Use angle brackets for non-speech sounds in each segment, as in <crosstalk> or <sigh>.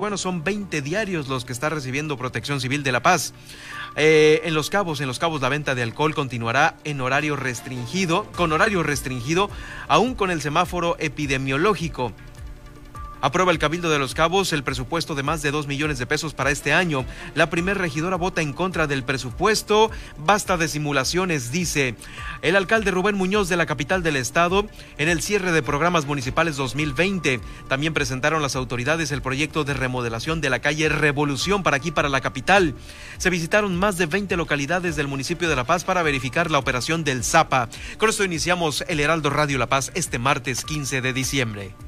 Bueno, son 20 diarios los que está recibiendo Protección Civil de La Paz. Eh, en Los Cabos, en Los Cabos la venta de alcohol continuará en horario restringido, con horario restringido, aún con el semáforo epidemiológico. Aprueba el Cabildo de los Cabos el presupuesto de más de 2 millones de pesos para este año. La primer regidora vota en contra del presupuesto. Basta de simulaciones, dice el alcalde Rubén Muñoz de la capital del estado en el cierre de programas municipales 2020. También presentaron las autoridades el proyecto de remodelación de la calle Revolución para aquí, para la capital. Se visitaron más de 20 localidades del municipio de La Paz para verificar la operación del Zapa. Con esto iniciamos el Heraldo Radio La Paz este martes 15 de diciembre.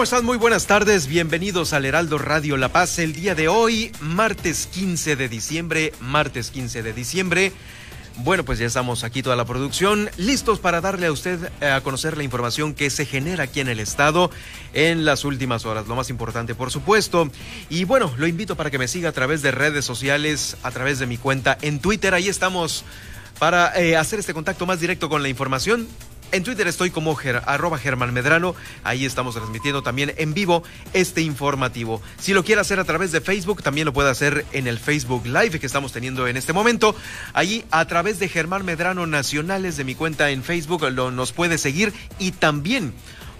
¿Cómo están? Muy buenas tardes. Bienvenidos al Heraldo Radio La Paz. El día de hoy, martes 15 de diciembre, martes 15 de diciembre. Bueno, pues ya estamos aquí toda la producción, listos para darle a usted eh, a conocer la información que se genera aquí en el estado en las últimas horas, lo más importante por supuesto. Y bueno, lo invito para que me siga a través de redes sociales, a través de mi cuenta en Twitter, ahí estamos para eh, hacer este contacto más directo con la información. En Twitter estoy como arroba Germán Medrano. Ahí estamos transmitiendo también en vivo este informativo. Si lo quiere hacer a través de Facebook, también lo puede hacer en el Facebook Live que estamos teniendo en este momento. Allí a través de Germán Medrano Nacionales de mi cuenta en Facebook lo, nos puede seguir y también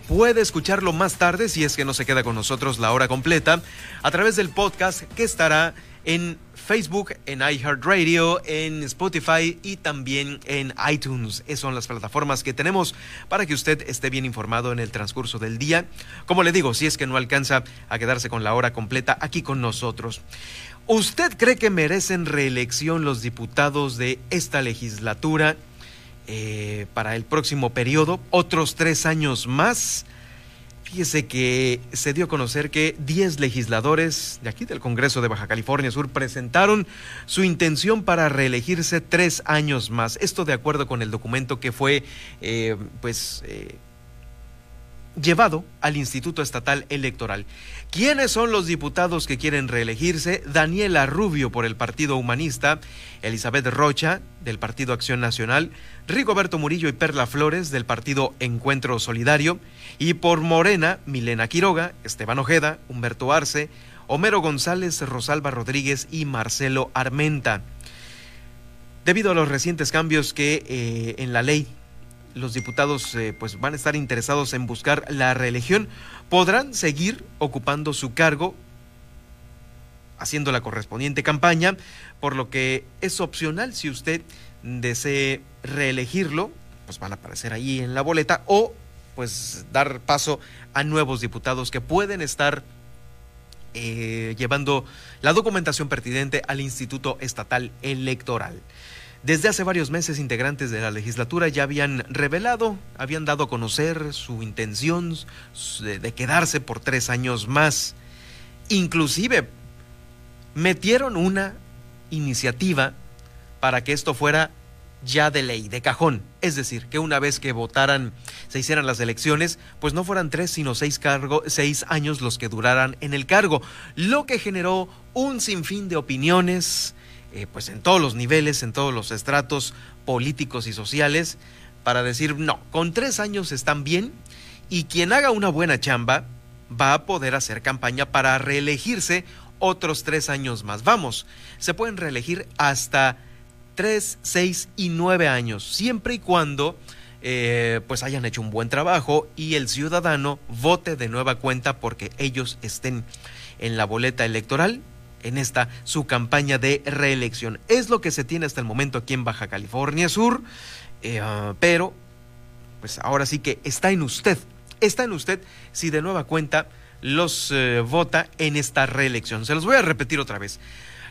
puede escucharlo más tarde si es que no se queda con nosotros la hora completa a través del podcast que estará en Facebook, en iHeartRadio, en Spotify y también en iTunes. Esas son las plataformas que tenemos para que usted esté bien informado en el transcurso del día. Como le digo, si es que no alcanza a quedarse con la hora completa aquí con nosotros. ¿Usted cree que merecen reelección los diputados de esta legislatura eh, para el próximo periodo? ¿Otros tres años más? Fíjese que se dio a conocer que 10 legisladores de aquí del Congreso de Baja California Sur presentaron su intención para reelegirse tres años más. Esto de acuerdo con el documento que fue, eh, pues, eh, llevado al Instituto Estatal Electoral. ¿Quiénes son los diputados que quieren reelegirse? Daniela Rubio por el Partido Humanista, Elizabeth Rocha del Partido Acción Nacional, Rigoberto Murillo y Perla Flores del Partido Encuentro Solidario, y por Morena, Milena Quiroga, Esteban Ojeda, Humberto Arce, Homero González, Rosalba Rodríguez y Marcelo Armenta. Debido a los recientes cambios que eh, en la ley los diputados eh, pues van a estar interesados en buscar la reelección, podrán seguir ocupando su cargo haciendo la correspondiente campaña, por lo que es opcional si usted desee reelegirlo, pues van a aparecer ahí en la boleta o pues dar paso a nuevos diputados que pueden estar eh, llevando la documentación pertinente al Instituto Estatal Electoral. Desde hace varios meses integrantes de la legislatura ya habían revelado, habían dado a conocer su intención de, quedarse por tres años más. Inclusive metieron una iniciativa para que esto fuera ya de ley, de cajón. Es decir, que una vez que votaran, se hicieran las elecciones, pues no fueran tres, sino seis, cargo, seis años los que duraran en el cargo, lo que generó un sinfín de opiniones, eh, pues en todos los niveles, en todos los estratos políticos y sociales, para decir, no, con tres años están bien y quien haga una buena chamba va a poder hacer campaña para reelegirse otros tres años más. Vamos, se pueden reelegir hasta tres, seis y nueve años, siempre y cuando eh, pues hayan hecho un buen trabajo y el ciudadano vote de nueva cuenta porque ellos estén en la boleta electoral en esta su campaña de reelección. Es lo que se tiene hasta el momento aquí en Baja California Sur, eh, pero pues ahora sí que está en usted está en usted si de nueva cuenta los eh, vota en esta reelección. Se los voy a repetir otra vez.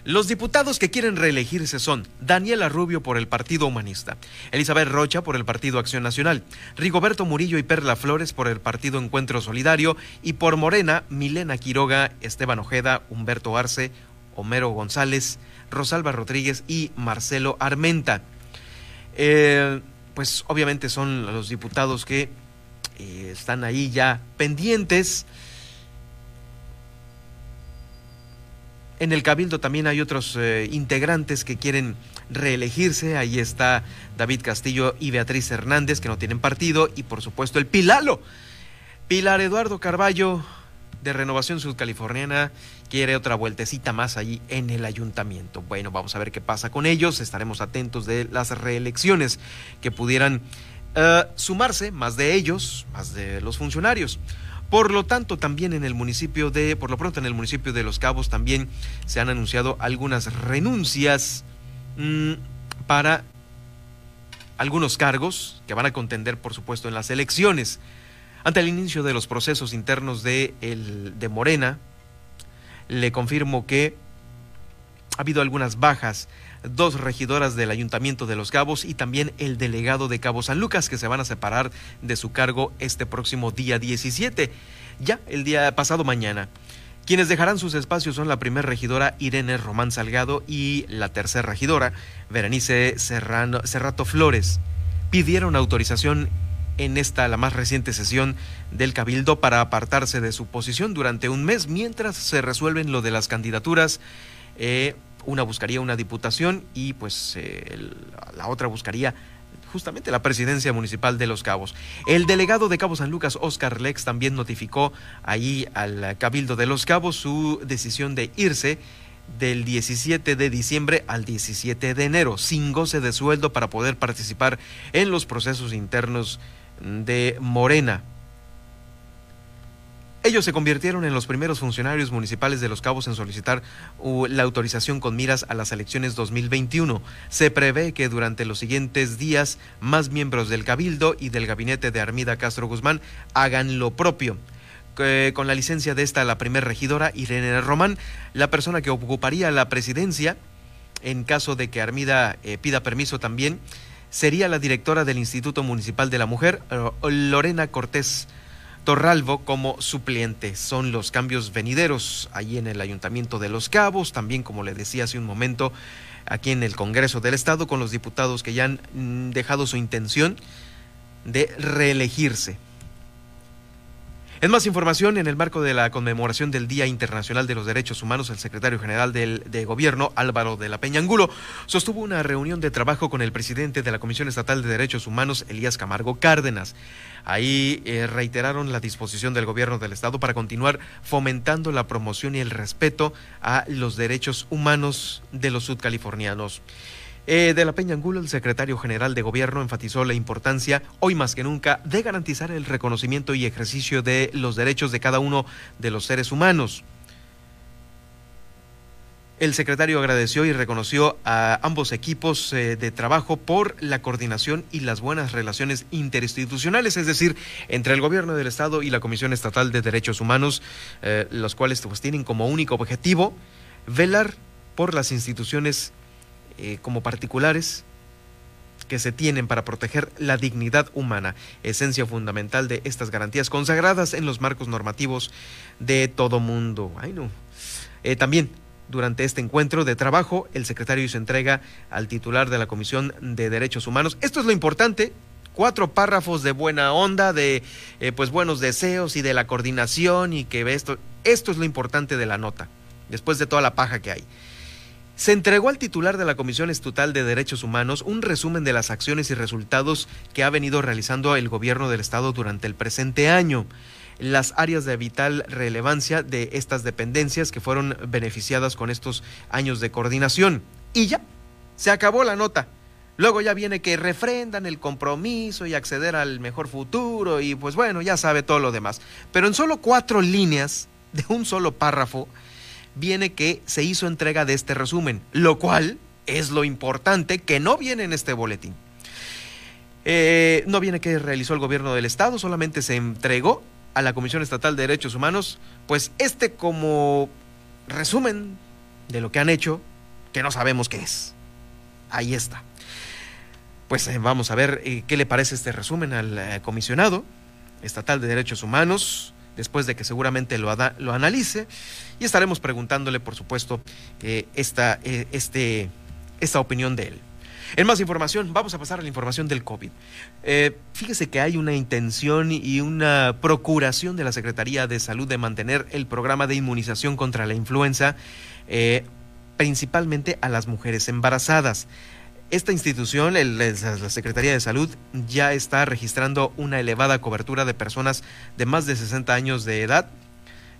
Los diputados que quieren reelegirse son Daniela Rubio por el Partido Humanista, Elizabeth Rocha por el Partido Acción Nacional, Rigoberto Murillo y Perla Flores por el Partido Encuentro Solidario y por Morena, Milena Quiroga, Esteban Ojeda, Humberto Arce, Homero González, Rosalba Rodríguez y Marcelo Armenta. Eh, pues obviamente son los diputados que eh, están ahí ya pendientes En el Cabildo también hay otros eh, integrantes que quieren reelegirse. Ahí está David Castillo y Beatriz Hernández, que no tienen partido. Y por supuesto el Pilalo. Pilar Eduardo Carballo, de Renovación Sudcaliforniana, quiere otra vueltecita más allí en el ayuntamiento. Bueno, vamos a ver qué pasa con ellos. Estaremos atentos de las reelecciones que pudieran eh, sumarse, más de ellos, más de los funcionarios. Por lo tanto, también en el municipio de, por lo pronto en el municipio de Los Cabos también se han anunciado algunas renuncias mm, para algunos cargos que van a contender, por supuesto, en las elecciones. Ante el inicio de los procesos internos de, el, de Morena, le confirmo que ha habido algunas bajas dos regidoras del Ayuntamiento de Los Cabos y también el delegado de Cabo San Lucas que se van a separar de su cargo este próximo día 17, ya el día pasado mañana. Quienes dejarán sus espacios son la primera regidora Irene Román Salgado y la tercera regidora Berenice Serrano, Serrato Flores. Pidieron autorización en esta, la más reciente sesión del Cabildo, para apartarse de su posición durante un mes mientras se resuelven lo de las candidaturas. Eh, una buscaría una diputación y pues eh, la otra buscaría justamente la presidencia municipal de Los Cabos. El delegado de Cabo San Lucas, Oscar Lex, también notificó ahí al Cabildo de Los Cabos su decisión de irse del 17 de diciembre al 17 de enero, sin goce de sueldo para poder participar en los procesos internos de Morena. Ellos se convirtieron en los primeros funcionarios municipales de Los Cabos en solicitar la autorización con miras a las elecciones 2021. Se prevé que durante los siguientes días más miembros del Cabildo y del gabinete de Armida Castro Guzmán hagan lo propio. con la licencia de esta, la primer regidora, Irene Román, la persona que ocuparía la presidencia, en caso de que Armida eh, pida permiso también, sería la directora del Instituto Municipal de la Mujer, eh, Lorena Cortés Torralvo como suplente. Son los cambios venideros allí en el Ayuntamiento de Los Cabos, también como le decía hace un momento, aquí en el Congreso del Estado, con los diputados que ya han mm, dejado su intención de reelegirse. En más información, en el marco de la conmemoración del Día Internacional de los Derechos Humanos, el secretario general del, de Gobierno, Álvaro de la Peña Angulo, sostuvo una reunión de trabajo con el presidente de la Comisión Estatal de Derechos Humanos, Elías Camargo Cárdenas. Ahí eh, reiteraron la disposición del gobierno del estado para continuar fomentando la promoción y el respeto a los derechos humanos de los sudcalifornianos. Eh, de la Peña Angulo, el secretario general de Gobierno enfatizó la importancia, hoy más que nunca, de garantizar el reconocimiento y ejercicio de los derechos de cada uno de los seres humanos. El secretario agradeció y reconoció a ambos equipos eh, de trabajo por la coordinación y las buenas relaciones interinstitucionales, es decir, entre el gobierno del Estado y la Comisión Estatal de Derechos Humanos, eh, los cuales pues, tienen como único objetivo velar por las instituciones eh, como particulares que se tienen para proteger la dignidad humana, esencia fundamental de estas garantías consagradas en los marcos normativos de todo mundo. Ay, no. También durante este encuentro de trabajo, el secretario hizo entrega al titular de la Comisión de Derechos Humanos. Esto es lo importante, cuatro párrafos de buena onda, de eh, pues buenos deseos y de la coordinación y que esto, esto es lo importante de la nota, después de toda la paja que hay. Se entregó al titular de la Comisión Estatal de Derechos Humanos un resumen de las acciones y resultados que ha venido realizando el gobierno del Estado durante el presente año, las áreas de vital relevancia de estas dependencias que fueron beneficiadas con estos años de coordinación. Y ya, se acabó la nota. Luego ya viene que refrendan el compromiso y acceder al mejor futuro y pues bueno, ya sabe todo lo demás. Pero en solo cuatro líneas de un solo párrafo, viene que se hizo entrega de este resumen, lo cual es lo importante que no viene en este boletín. Eh, no viene que realizó el gobierno del estado, solamente se entregó a la Comisión Estatal de Derechos Humanos, pues este como resumen de lo que han hecho, que no sabemos qué es. Ahí está. Pues eh, vamos a ver eh, qué le parece este resumen al comisionado estatal de derechos humanos, después de que seguramente lo, lo analice, y estaremos preguntándole, por supuesto, esta, este, esta opinión de él. En más información, vamos a pasar a la información del COVID. Eh, fíjese que hay una intención y una procuración de la Secretaría de Salud de mantener el programa de inmunización contra la influenza, eh, principalmente a las mujeres embarazadas. Esta institución, la Secretaría de Salud, ya está registrando una elevada cobertura de personas de más de 60 años de edad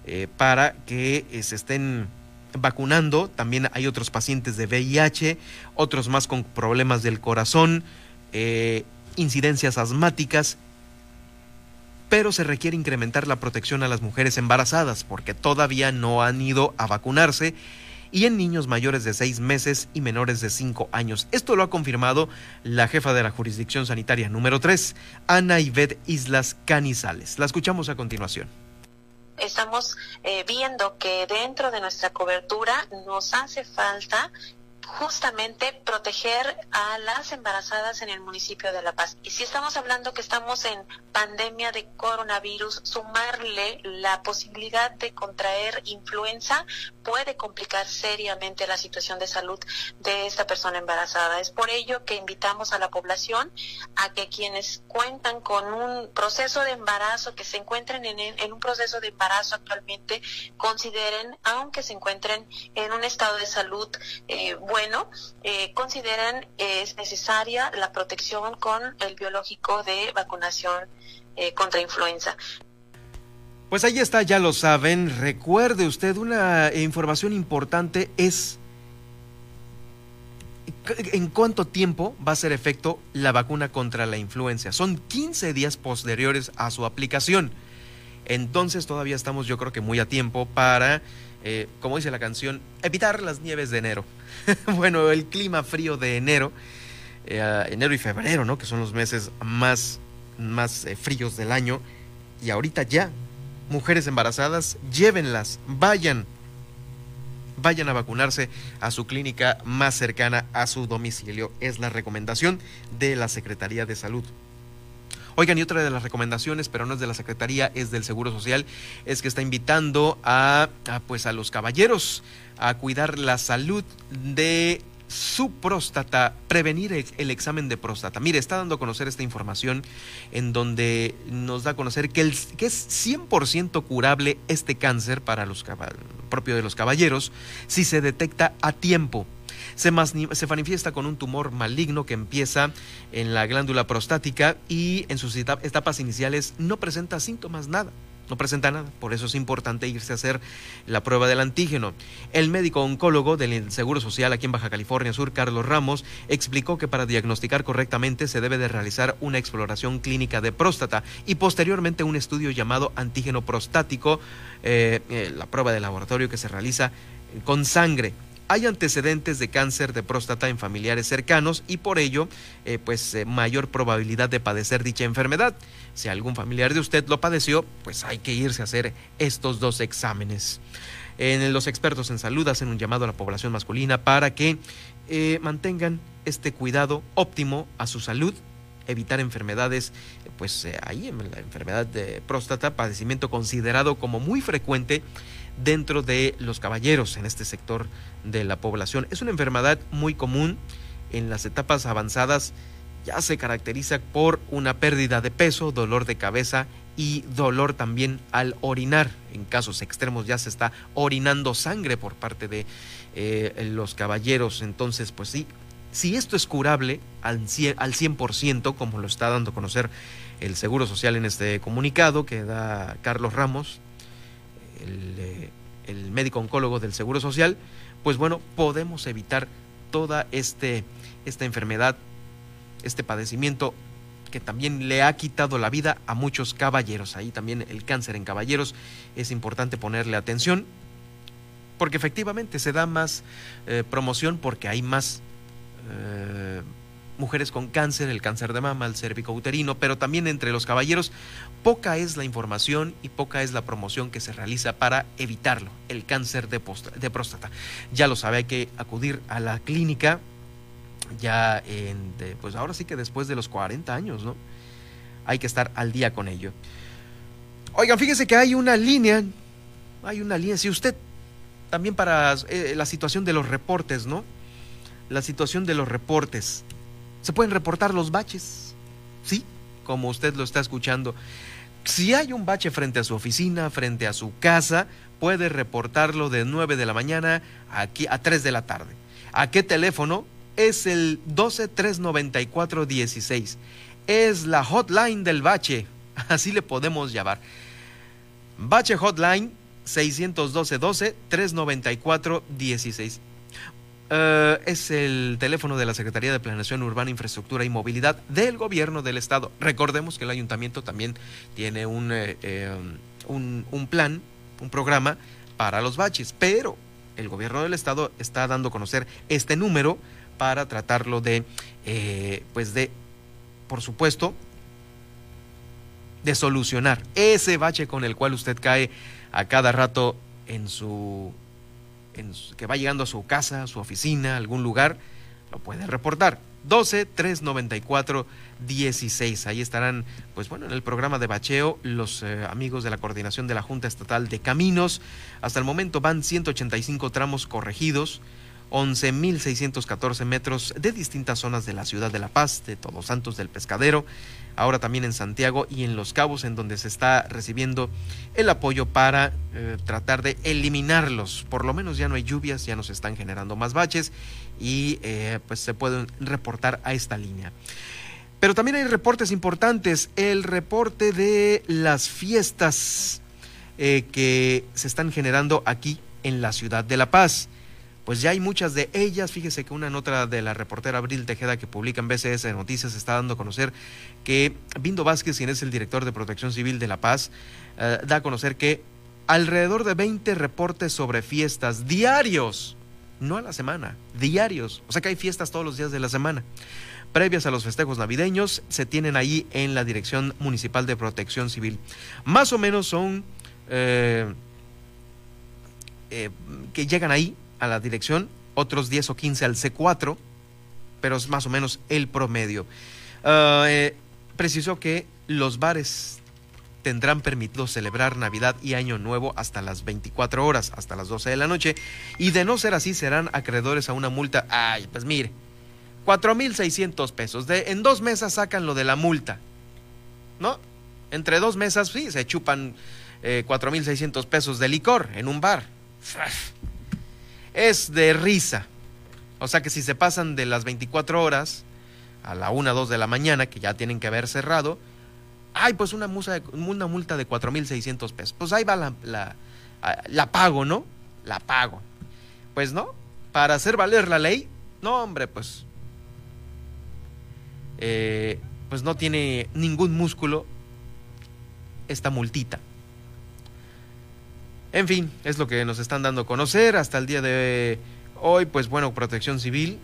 eh, para que se estén vacunando. También hay otros pacientes de VIH, otros más con problemas del corazón, eh, incidencias asmáticas. Pero se requiere incrementar la protección a las mujeres embarazadas porque todavía no han ido a vacunarse y en niños mayores de seis meses y menores de cinco años. Esto lo ha confirmado la jefa de la jurisdicción sanitaria número 3, Ana Ivette Islas Canizales. La escuchamos a continuación estamos eh, viendo que dentro de nuestra cobertura nos hace falta justamente proteger a las embarazadas en el municipio de La Paz. Y si estamos hablando que estamos en pandemia de coronavirus, sumarle la posibilidad de contraer influenza puede complicar seriamente la situación de salud de esta persona embarazada. Es por ello que invitamos a la población a que quienes cuentan con un proceso de embarazo, que se encuentren en, un proceso de embarazo actualmente, consideren, aunque se encuentren en un estado de salud eh, bueno, eh, consideran es necesaria la protección con el biológico de vacunación eh, contra influenza. Pues ahí está, ya lo saben. Recuerde usted, una información importante es en cuánto tiempo va a ser efecto la vacuna contra la influenza. Son 15 días posteriores a su aplicación. Entonces todavía estamos yo creo que muy a tiempo para, eh, como dice la canción, evitar las nieves de enero. <laughs> bueno, el clima frío de enero, eh, enero y febrero, ¿no? Que son los meses más, más eh, fríos del año. Y ahorita ya, mujeres embarazadas, llévenlas, vayan, vayan a vacunarse a su clínica más cercana a su domicilio. Es la recomendación de la Secretaría de Salud. Oigan, y otra de las recomendaciones, pero no es de la Secretaría, es del Seguro Social, es que está invitando a, pues a los caballeros a cuidar la salud de su próstata, prevenir el examen de próstata. Mire, está dando a conocer esta información en donde nos da a conocer que, es 100% curable este cáncer para los propio de los caballeros si se detecta a tiempo se, manifiesta con un tumor maligno que empieza en la glándula prostática y en sus etapas iniciales no presenta síntomas, nada no presenta nada. Por eso es importante irse a hacer la prueba del antígeno. El médico oncólogo del Seguro Social aquí en Baja California Sur, Carlos Ramos, explicó que para diagnosticar correctamente se debe de realizar una exploración clínica de próstata y posteriormente un estudio llamado antígeno prostático, eh, eh, la prueba de laboratorio que se realiza con sangre hay antecedentes de cáncer de próstata en familiares cercanos y por ello, eh, pues eh, mayor probabilidad de padecer dicha enfermedad. Si algún familiar de usted lo padeció, pues hay que irse a hacer estos dos exámenes. En los expertos en salud hacen un llamado a la población masculina para que eh, mantengan este cuidado óptimo a su salud evitar enfermedades, pues ahí en la enfermedad de próstata, padecimiento considerado como muy frecuente dentro de los caballeros en este sector de la población. Es una enfermedad muy común en las etapas avanzadas, ya se caracteriza por una pérdida de peso, dolor de cabeza y dolor también al orinar. En casos extremos ya se está orinando sangre por parte de eh, los caballeros. Entonces, pues sí, si esto es curable al 100%, al 100%, como lo está dando a conocer el Seguro Social en este comunicado que da Carlos Ramos, eh, el, médico oncólogo del Seguro Social, pues bueno, podemos evitar toda este, esta enfermedad, este padecimiento que también le ha quitado la vida a muchos caballeros. Ahí también el cáncer en caballeros es importante ponerle atención, porque efectivamente se da más eh, promoción porque hay más, eh, mujeres con cáncer, el cáncer de mama, el uterino, pero también entre los caballeros, poca es la información y poca es la promoción que se realiza para evitarlo, el cáncer de, de próstata. Ya lo sabe, hay que acudir a la clínica ya en, pues ahora sí que después de los 40 años, ¿no? Hay que estar al día con ello. Oigan, fíjese que hay una línea, hay una línea, si usted también para eh, la situación de los reportes, ¿no? La situación de los reportes. Se pueden reportar los baches, ¿sí? Como usted lo está escuchando. Si hay un bache frente a su oficina, frente a su casa, puede reportarlo de 9 de la mañana aquí a 3 de la tarde. ¿A qué teléfono? Es el 12-394-16. Es la hotline del bache, <laughs> así le podemos llamar. Bache Hotline 612-12-394-16. Uh, es el teléfono de la Secretaría de Planeación Urbana, Infraestructura y Movilidad del Gobierno del Estado. Recordemos que el ayuntamiento también tiene un, eh, eh, un, plan, un programa para los baches, pero el Gobierno del Estado está dando a conocer este número para tratarlo de, eh, pues de, por supuesto, de solucionar ese bache con el cual usted cae a cada rato en su, en que va llegando a su casa, su oficina, algún lugar, lo puede reportar. 12 394 16. Ahí estarán, pues bueno, en el programa de bacheo los eh, amigos de la coordinación de la Junta Estatal de Caminos. Hasta el momento van 185 tramos corregidos. 11.614 metros de distintas zonas de la ciudad de La Paz, de Todos Santos del Pescadero, ahora también en Santiago y en Los Cabos, en donde se está recibiendo el apoyo para eh, tratar de eliminarlos. Por lo menos ya no hay lluvias, ya no se están generando más baches y eh, pues se pueden reportar a esta línea. Pero también hay reportes importantes. El reporte de las fiestas eh, que se están generando aquí en la ciudad de La Paz pues ya hay muchas de ellas. Fíjese que una nota de la reportera Abril Tejeda que publica en BCS de Noticias está dando a conocer que Bindo Vázquez, quien es el director de Protección Civil de La Paz, eh, da a conocer que alrededor de 20 reportes sobre fiestas diarios, no a la semana, diarios. O sea que hay fiestas todos los días de la semana. Previas a los festejos navideños se tienen ahí en la Dirección Municipal de Protección Civil. Más o menos son eh, eh, que llegan ahí a la dirección, otros 10 o 15 al C4, pero es más o menos el promedio. Ah, eh, precisó que los bares tendrán permitido celebrar Navidad y Año Nuevo hasta las 24 horas, hasta las 12 de la noche, y de no ser así serán acreedores a una multa. Ay, pues mire, 4.600 pesos. De, en dos mesas sacan lo de la multa, ¿no? Entre dos mesas, sí, se chupan eh, 4.600 pesos de licor en un bar es de risa. O sea que si se pasan de las 24 horas a la 1, 2 de la mañana, que ya tienen que haber cerrado, ay, pues una, una multa de 4.600 pesos. Pues ahí va la, la, la pago, ¿no? La pago. Pues no, para hacer valer la ley, no, hombre, pues, eh, pues no tiene ningún músculo esta multita. En fin, es lo que nos están dando a conocer hasta el día de hoy. Pues bueno, protección civil.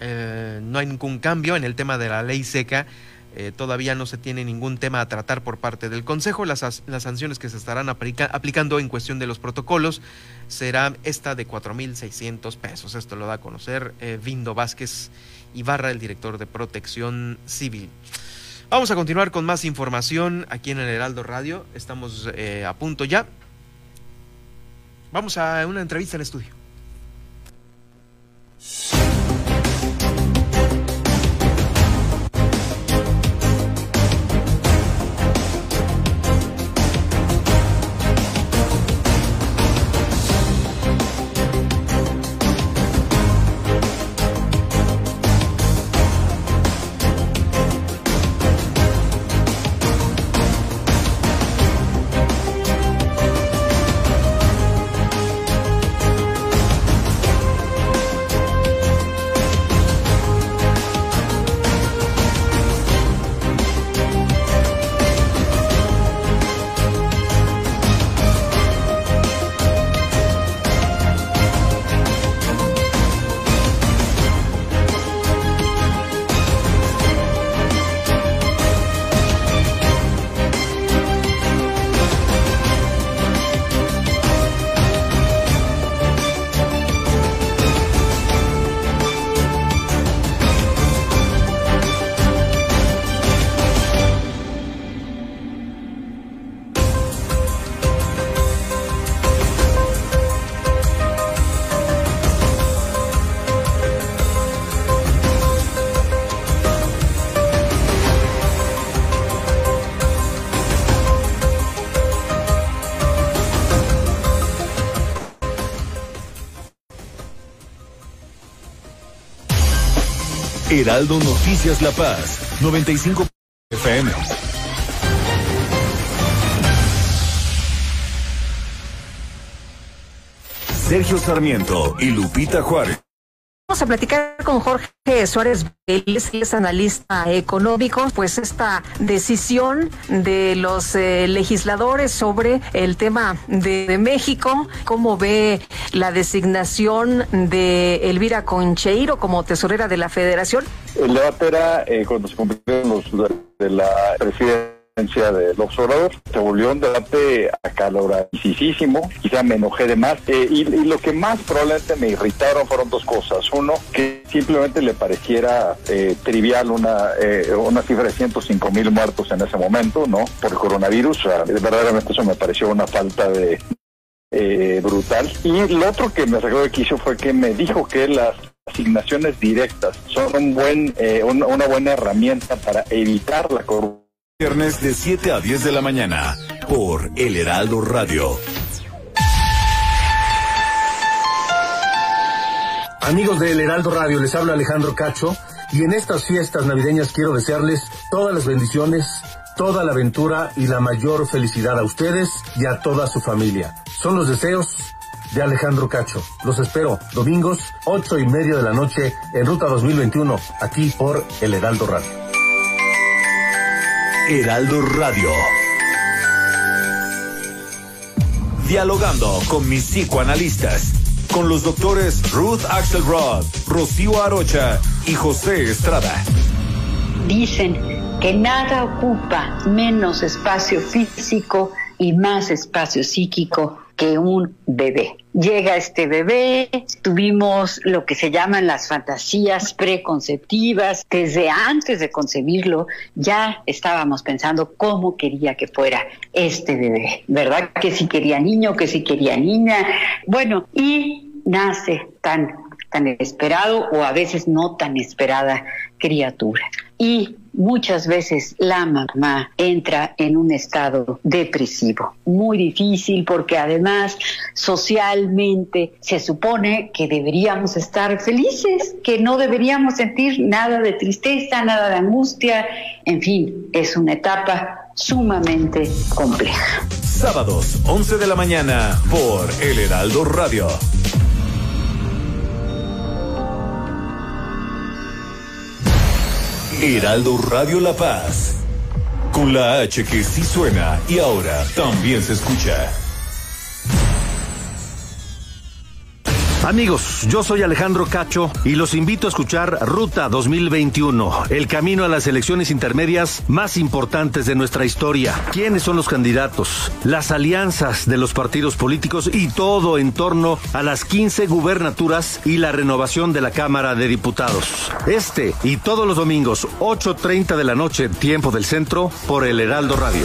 Eh, no hay ningún cambio en el tema de la ley seca. Eh, todavía no se tiene ningún tema a tratar por parte del Consejo. Las, las sanciones que se estarán aplicando en cuestión de los protocolos será esta de 4.600 pesos. Esto lo da a conocer eh, Vindo Vázquez Ibarra, el director de Protección Civil. Vamos a continuar con más información aquí en el Heraldo Radio. Estamos eh, a punto ya. Vamos a una entrevista al estudio. Heraldo Noticias La Paz, 95 FM. Sergio Sarmiento y Lupita Juárez. A platicar con Jorge Suárez Vélez, es analista económico, pues esta decisión de los eh, legisladores sobre el tema de, México, cómo ve la designación de Elvira Concheiro como tesorera de la federación. Eh, cuando se cumplieron los de la presidencia del observador. Se volvió un debate acaloradísimo, quizá me enojé de más. Eh, y, lo que más probablemente me irritaron fueron dos cosas. Uno, que simplemente le pareciera eh, trivial una, eh, una cifra de 105 mil muertos en ese momento, ¿no? Por coronavirus. verdaderamente eso me pareció una falta de, brutal. Y lo otro que me sacó de quicio fue que me dijo que las asignaciones directas son un buen, una buena herramienta para evitar la corrupción Viernes de 7 a 10 de la mañana por El Heraldo Radio. Amigos de El Heraldo Radio, les habla Alejandro Cacho y en estas fiestas navideñas quiero desearles todas las bendiciones, toda la aventura y la mayor felicidad a ustedes y a toda su familia. Son los deseos de Alejandro Cacho. Los espero domingos, ocho y media de la noche en Ruta 2021, aquí por El Heraldo Radio. Heraldo Radio. Dialogando con mis psicoanalistas, con los doctores Ruth Axelrod, Rocío Arocha y José Estrada. Dicen que nada ocupa menos espacio físico y más espacio psíquico que un bebé. Llega este bebé, tuvimos lo que se llaman las fantasías preconceptivas, desde antes de concebirlo ya estábamos pensando cómo quería que fuera este bebé, ¿verdad? Que si quería niño, que si quería niña, bueno, y nace tan tan esperado o a veces no tan esperada criatura. Y muchas veces la mamá entra en un estado depresivo, muy difícil porque además socialmente se supone que deberíamos estar felices, que no deberíamos sentir nada de tristeza, nada de angustia, en fin, es una etapa sumamente compleja. Sábados, 11 de la mañana, por El Heraldo Radio. Heraldo Radio La Paz. Con la H que sí suena y ahora también se escucha. Amigos, yo soy Alejandro Cacho y los invito a escuchar Ruta 2021, el camino a las elecciones intermedias más importantes de nuestra historia. ¿Quiénes son los candidatos? Las alianzas de los partidos políticos y todo en torno a las 15 gubernaturas y la renovación de la Cámara de Diputados. Este y todos los domingos, 8.30 de la noche, tiempo del centro, por el Heraldo Radio.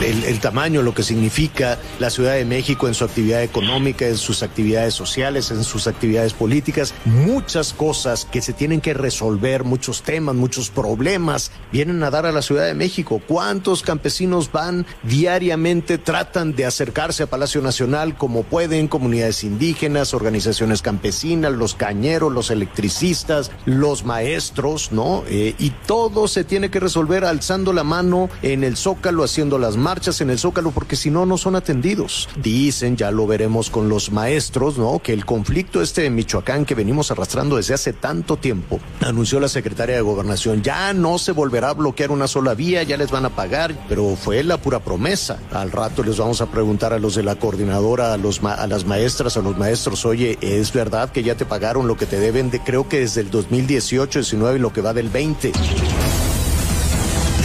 el, tamaño, lo que significa la Ciudad de México en su actividad económica, en sus actividades sociales, en sus actividades políticas, muchas cosas que se tienen que resolver, muchos temas, muchos problemas vienen a dar a la Ciudad de México. ¿Cuántos campesinos van diariamente, tratan de acercarse a Palacio Nacional como pueden, comunidades indígenas, organizaciones campesinas, los cañeros, los electricistas, los maestros, ¿no? Eh, y todo se tiene que resolver alzando la mano en el zócalo, haciendo las marchas en el Zócalo porque si no, no son atendidos. Dicen, ya lo veremos con los maestros, ¿no? Que el conflicto este de Michoacán que venimos arrastrando desde hace tanto tiempo, anunció la secretaria de Gobernación, ya no se volverá a bloquear una sola vía, ya les van a pagar, pero fue la pura promesa. Al rato les vamos a preguntar a los de la coordinadora, a, los a las maestras, a los maestros, oye, ¿es verdad que ya te pagaron lo que te deben de, creo que desde el 2018, 19 y lo que va del 20?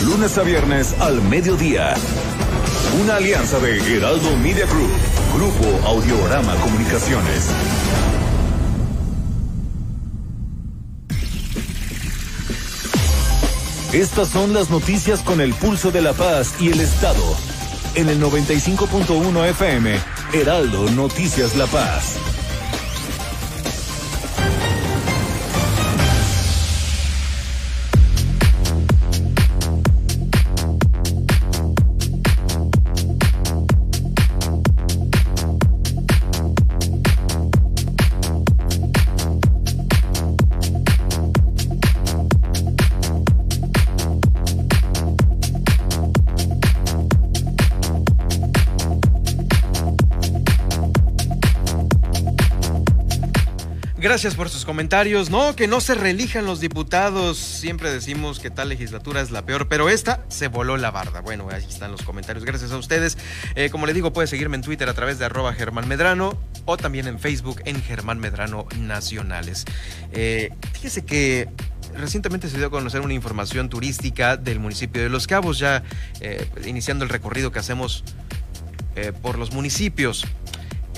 Lunes a viernes al mediodía. Una alianza de Heraldo Media Group, Grupo Audiorama Comunicaciones. Estas son las noticias con el pulso de la paz y el Estado. En el 95.1 FM, Heraldo Noticias La Paz. Gracias por sus comentarios. No, que no se reelijan los diputados. Siempre decimos que tal legislatura es la peor, pero esta se voló la barda. Bueno, ahí están los comentarios. Gracias a ustedes. Eh, como le digo, puede seguirme en Twitter a través de arroba Germán Medrano o también en Facebook en Germán Medrano Nacionales. Eh, fíjese que recientemente se dio a conocer una información turística del municipio de Los Cabos, ya eh, iniciando el recorrido que hacemos por los municipios.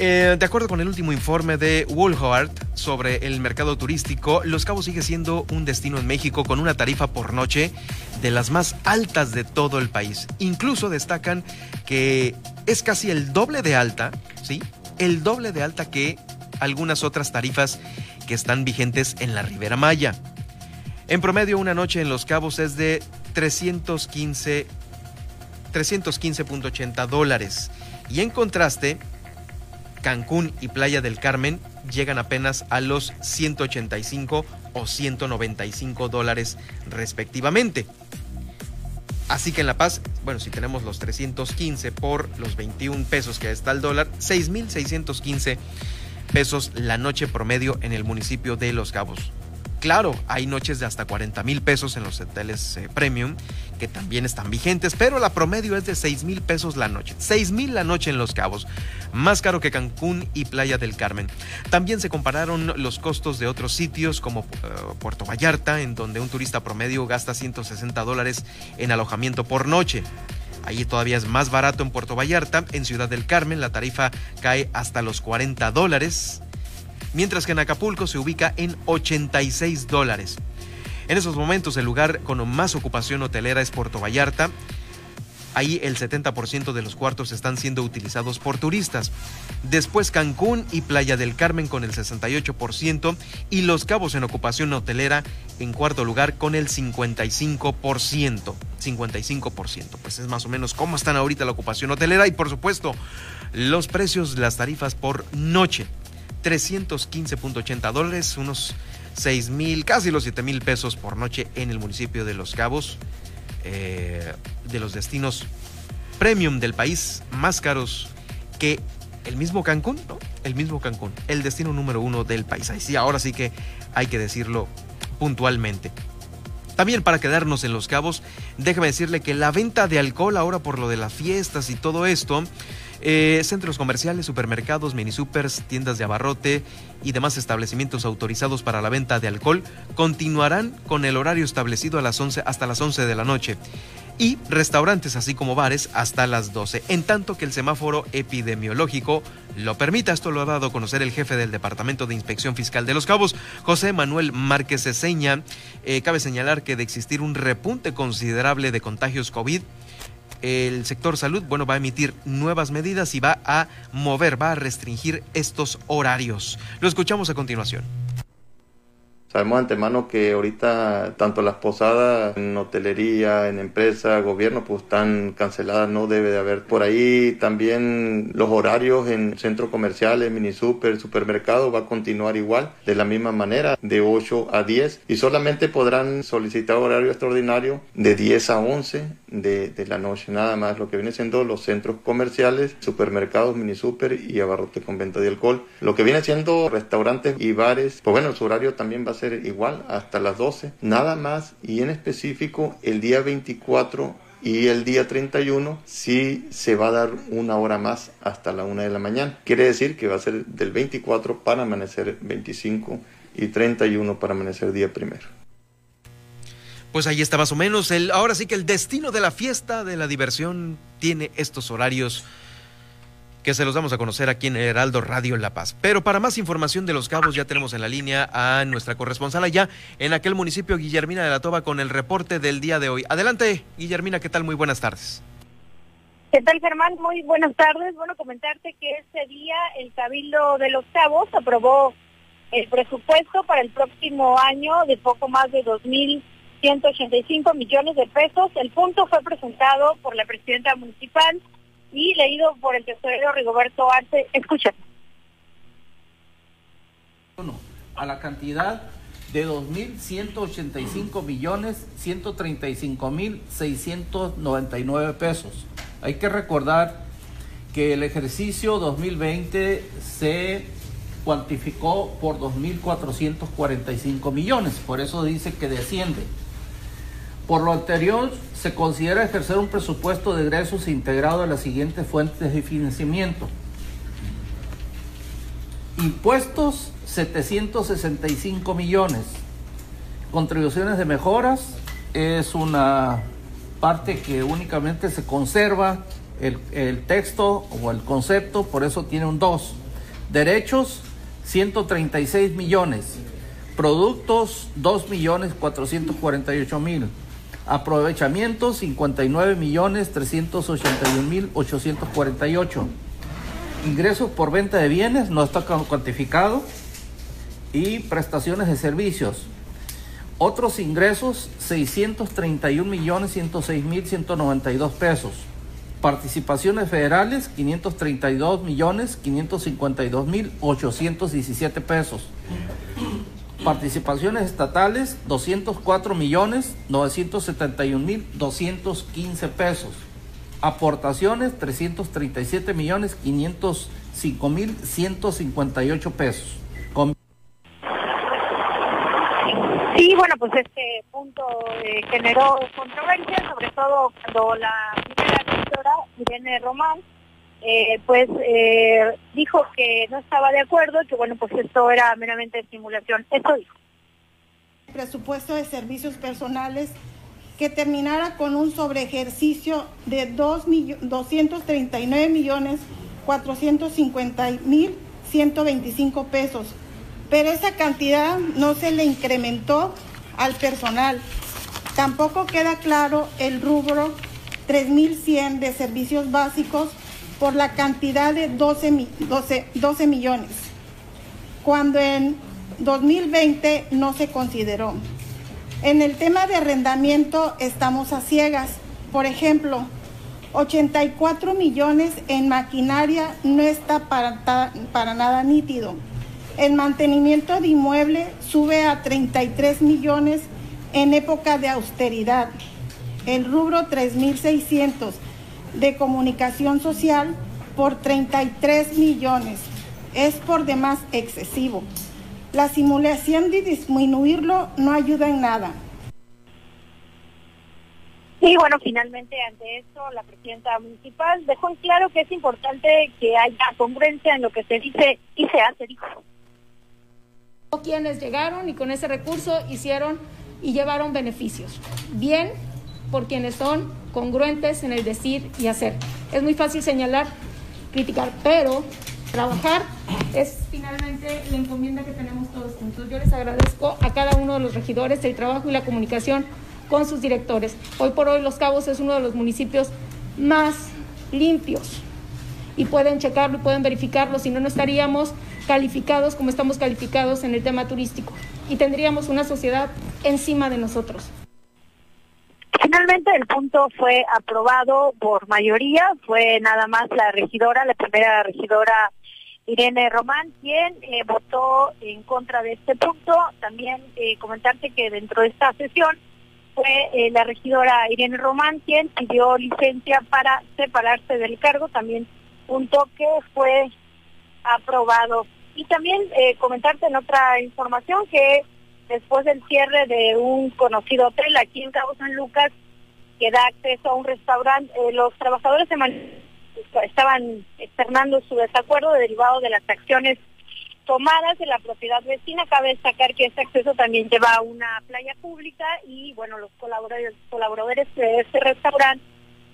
Eh, de acuerdo con el último informe de Woolhart sobre el mercado turístico, Los Cabos sigue siendo un destino en México con una tarifa por noche de las más altas de todo el país. Incluso destacan que es casi el doble de alta, ¿sí? El doble de alta que algunas otras tarifas que están vigentes en la Ribera Maya. En promedio, una noche en Los Cabos es de 315 315.80 dólares. Y en contraste, Cancún y Playa del Carmen llegan apenas a los 185 o 195 dólares respectivamente. Así que en La Paz, bueno, si tenemos los 315 por los 21 pesos que está el dólar, 6.615 pesos la noche promedio en el municipio de Los Cabos. Claro, hay noches de hasta 40 mil pesos en los hoteles eh, premium que también están vigentes, pero la promedio es de 6 mil pesos la noche. 6 mil la noche en Los Cabos, más caro que Cancún y Playa del Carmen. También se compararon los costos de otros sitios como eh, Puerto Vallarta, en donde un turista promedio gasta 160 dólares en alojamiento por noche. Allí todavía es más barato en Puerto Vallarta. En Ciudad del Carmen la tarifa cae hasta los 40 dólares mientras que en Acapulco se ubica en 86 dólares. En esos momentos el lugar con más ocupación hotelera es Puerto Vallarta. Ahí el 70% de los cuartos están siendo utilizados por turistas. Después Cancún y Playa del Carmen con el 68% y Los Cabos en ocupación hotelera en cuarto lugar con el 55%. 55%. Pues es más o menos cómo están ahorita la ocupación hotelera y por supuesto los precios, las tarifas por noche. 315.80 dólares, unos 6 mil, casi los 7 mil pesos por noche en el municipio de Los Cabos, eh, de los destinos premium del país, más caros que el mismo Cancún. El mismo Cancún, el destino número uno del país. Ahí sí, ahora sí que hay que decirlo puntualmente. También para quedarnos en Los Cabos, déjeme decirle que la venta de alcohol ahora por lo de las fiestas y todo esto, eh, centros comerciales, supermercados, mini supers, tiendas de abarrote y demás establecimientos autorizados para la venta de alcohol continuarán con el horario establecido a las 11 hasta las 11 de la noche y restaurantes así como bares hasta las 12, en tanto que el semáforo epidemiológico lo permita. Esto lo ha dado a conocer el jefe del Departamento de Inspección Fiscal de Los Cabos, José Manuel Márquez Ceseña. Eh, cabe señalar que de existir un repunte considerable de contagios COVID, el sector salud, bueno, va a emitir nuevas medidas y va a mover, va a restringir estos horarios. Lo escuchamos a continuación. Sabemos antemano que ahorita tanto las posadas en hotelería, en empresa, gobierno, pues están canceladas, no debe de haber. Por ahí también los horarios en centros comerciales, mini super, supermercados va a continuar igual, de la misma manera, de 8 a 10 y solamente podrán solicitar horario extraordinario de 10 a 11 de, de la noche, nada más, lo que viene siendo los centros comerciales, supermercados, mini super y abarrote con venta de alcohol. Lo que viene siendo restaurantes y bares, pues bueno, su horario también va a ser igual hasta las 12, nada más y en específico el día 24 y el día 31 sí se va a dar una hora más hasta la 1 de la mañana. Quiere decir que va a ser del 24 para amanecer 25 y 31 para amanecer día primero. Pues ahí está más o menos. El, ahora sí que el destino de la fiesta, de la diversión, tiene estos horarios que se los damos a conocer aquí en Heraldo Radio La Paz. Pero para más información de los cabos ya tenemos en la línea a nuestra corresponsal allá en aquel municipio, Guillermina de la Toba, con el reporte del día de hoy. Adelante, Guillermina, ¿qué tal? Muy buenas tardes. ¿Qué tal, Germán? Muy buenas tardes. Bueno, comentarte que este día el Cabildo de los Cabos aprobó el presupuesto para el próximo año de poco más de 2.185 millones de pesos. El punto fue presentado por la presidenta municipal, y leído por el tesorero Rigoberto Arce. Escuchen. A la cantidad de 2.185 millones 135 mil 699 pesos. Hay que recordar que el ejercicio 2020 se cuantificó por 2.445 millones, por eso dice que desciende. Por lo anterior, se considera ejercer un presupuesto de egresos integrado a las siguientes fuentes de financiamiento. Impuestos 765 millones. Contribuciones de mejoras es una parte que únicamente se conserva el, el texto o el concepto, por eso tiene un 2. Derechos 136 millones. Productos 2 millones 448 mil. Aprovechamiento 59 millones 381 mil 848. Ingresos por venta de bienes no está cuantificado. Y prestaciones de servicios. Otros ingresos 631 millones 106 mil 192 pesos. Participaciones federales 532 millones 552 mil 817 pesos. Participaciones estatales 204 millones 971 mil 215 pesos. Aportaciones 337 millones 505 mil 158 pesos. Sí, bueno, pues este punto eh, generó controversia, sobre todo cuando la primera directora, Irene Román, eh, pues eh, dijo que no estaba de acuerdo, que bueno, pues esto era meramente simulación. Esto dijo. Presupuesto de servicios personales que terminara con un sobreejercicio de 2 239 millones 450 mil 125 pesos. Pero esa cantidad no se le incrementó al personal. Tampoco queda claro el rubro 3.100 de servicios básicos por la cantidad de 12, 12, 12 millones, cuando en 2020 no se consideró. En el tema de arrendamiento estamos a ciegas. Por ejemplo, 84 millones en maquinaria no está para, para nada nítido. El mantenimiento de inmueble sube a 33 millones en época de austeridad. El rubro 3600 de comunicación social por 33 millones. Es por demás excesivo. La simulación de disminuirlo no ayuda en nada. Y bueno, finalmente ante esto la presidenta municipal dejó en claro que es importante que haya congruencia en lo que se dice y se hace, dijo. Quienes llegaron y con ese recurso hicieron y llevaron beneficios. Bien por quienes son congruentes en el decir y hacer. Es muy fácil señalar, criticar, pero trabajar es finalmente la encomienda que tenemos todos juntos. Yo les agradezco a cada uno de los regidores el trabajo y la comunicación con sus directores. Hoy por hoy Los Cabos es uno de los municipios más limpios y pueden checarlo y pueden verificarlo, si no, no estaríamos calificados como estamos calificados en el tema turístico y tendríamos una sociedad encima de nosotros. Finalmente el punto fue aprobado por mayoría, fue nada más la regidora, la primera regidora Irene Román, quien eh, votó en contra de este punto. También eh, comentarte que dentro de esta sesión fue eh, la regidora Irene Román quien pidió licencia para separarse del cargo, también punto que fue aprobado. Y también comentarte en otra información que después del cierre de un conocido hotel aquí en Cabo San Lucas que da acceso a un restaurante, eh, los trabajadores estaban externando su desacuerdo derivado de las acciones tomadas de la propiedad vecina. Cabe destacar que este acceso también lleva a una playa pública y bueno, los colaboradores, colaboradores de este restaurante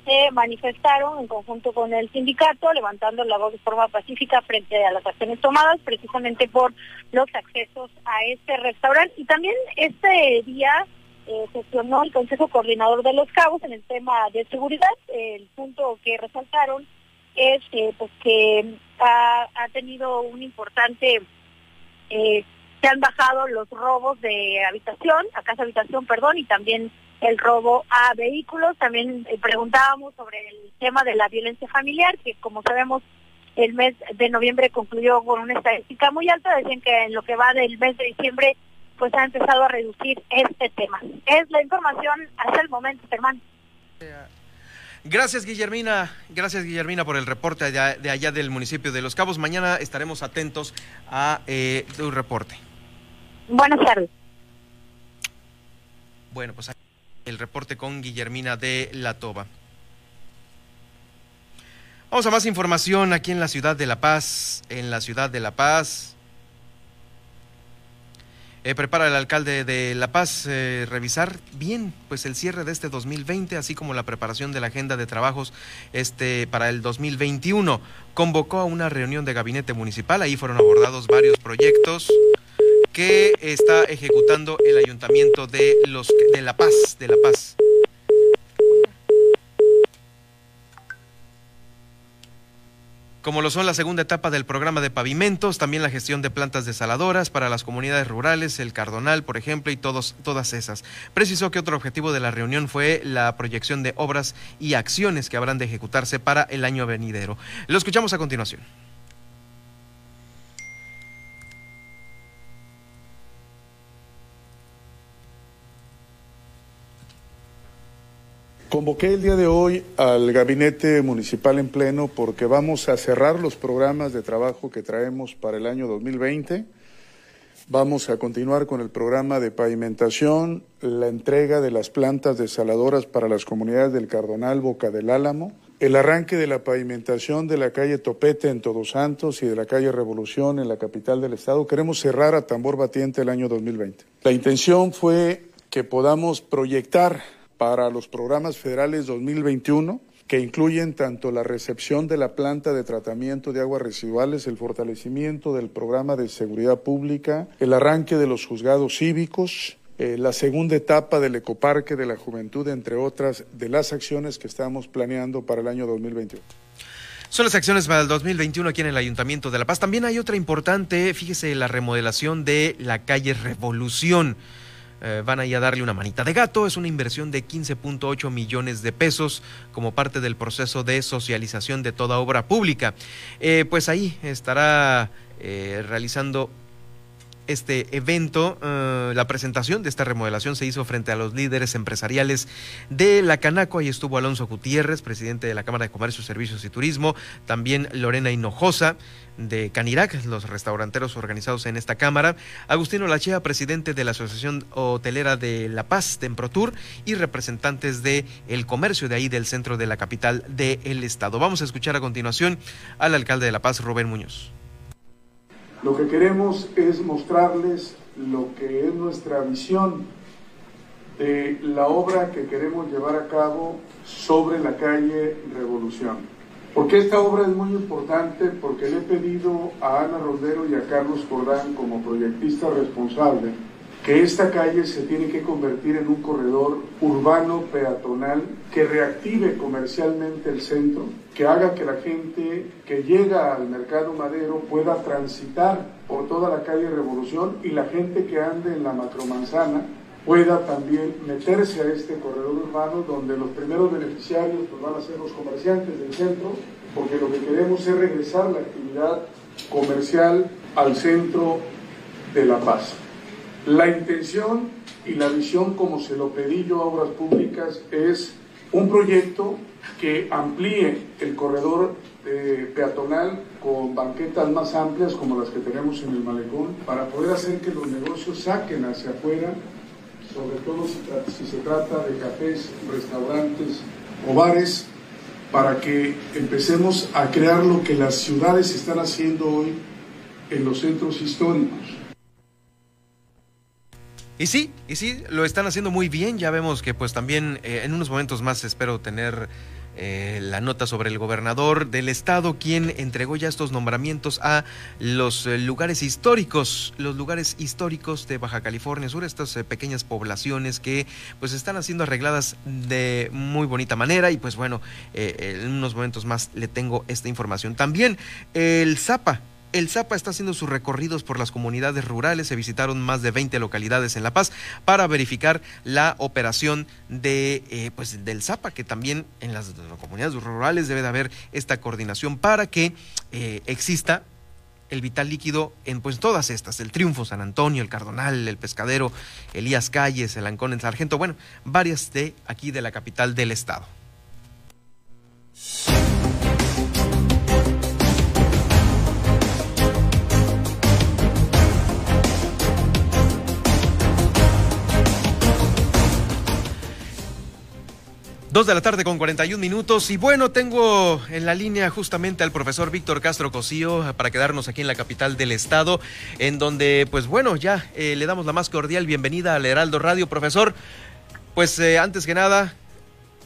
se manifestaron en conjunto con el sindicato, levantando la voz de forma pacífica frente a las acciones tomadas, precisamente por los accesos a este restaurante. Y también este día eh, sesionó el Consejo Coordinador de los Cabos en el tema de seguridad. El punto que resaltaron es pues que ha, tenido un importante, eh, se han bajado los robos de habitación, a casa habitación, perdón, y también el robo a vehículos. También eh, preguntábamos sobre el tema de la violencia familiar, que como sabemos el mes de noviembre concluyó con una estadística muy alta. Decían que en lo que va del mes de diciembre pues ha empezado a reducir este tema. Es la información hasta el momento, hermano. Gracias, Guillermina. Gracias, Guillermina, por el reporte de allá, del municipio de Los Cabos. Mañana estaremos atentos a eh, tu reporte. Buenas tardes. Bueno, pues el reporte con Guillermina de La Toba. Vamos a más información aquí en la ciudad de La Paz. En la ciudad de La Paz. Eh, prepara el alcalde de La Paz eh, revisar bien pues el cierre de este 2020, así como la preparación de la agenda de trabajos este para el 2021. Convocó a una reunión de gabinete municipal, ahí fueron abordados varios proyectos que está ejecutando el ayuntamiento de los de La Paz, de La Paz. Como lo son la segunda etapa del programa de pavimentos, también la gestión de plantas desaladoras para las comunidades rurales, el Cardonal, por ejemplo, y todos, todas esas. Precisó que otro objetivo de la reunión fue la proyección de obras y acciones que habrán de ejecutarse para el año venidero. Lo escuchamos a continuación. Convoqué el día de hoy al gabinete municipal en pleno porque vamos a cerrar los programas de trabajo que traemos para el año 2020. Vamos a continuar con el programa de pavimentación, la entrega de las plantas desaladoras para las comunidades del Cardonal, Boca del Álamo, el arranque de la pavimentación de la calle Topete en Todos Santos y de la calle Revolución en la capital del estado. Queremos cerrar a tambor batiente el año 2020. La intención fue que podamos proyectar para los programas federales 2021 que incluyen tanto la recepción de la planta de tratamiento de aguas residuales, el fortalecimiento del programa de seguridad pública, el arranque de los juzgados cívicos, eh, la segunda etapa del ecoparque de la juventud, entre otras de las acciones que estamos planeando para el año 2021. Son las acciones para el 2021 aquí en el Ayuntamiento de La Paz. También hay otra importante, fíjese, la remodelación de la calle Revolución. Eh, van a ir a darle una manita de gato. Es una inversión de 15.8 millones de pesos como parte del proceso de socialización de toda obra pública. Eh, pues ahí estará eh, realizando este evento, eh, la presentación de esta remodelación se hizo frente a los líderes empresariales de la Canaco. Ahí estuvo Alonso Gutiérrez, presidente de la Cámara de Comercio, Servicios y Turismo, también Lorena Hinojosa de Canirac, los restauranteros organizados en esta Cámara, Agustino Lachea, presidente de la Asociación Hotelera de La Paz, Temprotur, y representantes de el comercio de ahí del centro de la capital del estado. Vamos a escuchar a continuación al alcalde de La Paz, Rubén Muñoz. Lo que queremos es mostrarles lo que es nuestra visión de la obra que queremos llevar a cabo sobre la calle Revolución. Porque esta obra es muy importante porque le he pedido a Ana Rondero y a Carlos Cordán como proyectista responsable que esta calle se tiene que convertir en un corredor urbano peatonal que reactive comercialmente el centro, que haga que la gente que llega al mercado madero pueda transitar por toda la calle Revolución y la gente que ande en la macromanzana pueda también meterse a este corredor urbano donde los primeros beneficiarios pues, van a ser los comerciantes del centro, porque lo que queremos es regresar la actividad comercial al centro de La Paz. La intención y la visión, como se lo pedí yo a Obras Públicas, es un proyecto que amplíe el corredor eh, peatonal con banquetas más amplias como las que tenemos en el malecón para poder hacer que los negocios saquen hacia afuera, sobre todo si, si se trata de cafés, restaurantes o bares, para que empecemos a crear lo que las ciudades están haciendo hoy en los centros históricos y sí, y sí, lo están haciendo muy bien. Ya vemos que pues también eh, en unos momentos más espero tener eh, la nota sobre el gobernador del estado, quien entregó ya estos nombramientos a los eh, lugares históricos, los lugares históricos de Baja California Sur, estas pequeñas poblaciones que pues están haciendo arregladas de muy bonita manera y pues bueno, en unos momentos más le tengo esta información. También el Zapa el Zapa está haciendo sus recorridos por las comunidades rurales. Se visitaron más de 20 localidades en La Paz para verificar la operación de, eh, pues, del Zapa, que también en las, comunidades rurales debe de haber esta coordinación para que eh, exista el vital líquido en pues todas estas, el Triunfo, San Antonio, el Cardonal, el Pescadero, Elías Calles, el Ancón, el Sargento, bueno, varias de aquí de la capital del estado. Dos de la tarde con 41 minutos. Y bueno, tengo en la línea justamente al profesor Víctor Castro Cosío para quedarnos aquí en la capital del estado, en donde, pues bueno, ya eh, le damos la más cordial bienvenida al Heraldo Radio. Profesor, pues eh, antes que nada,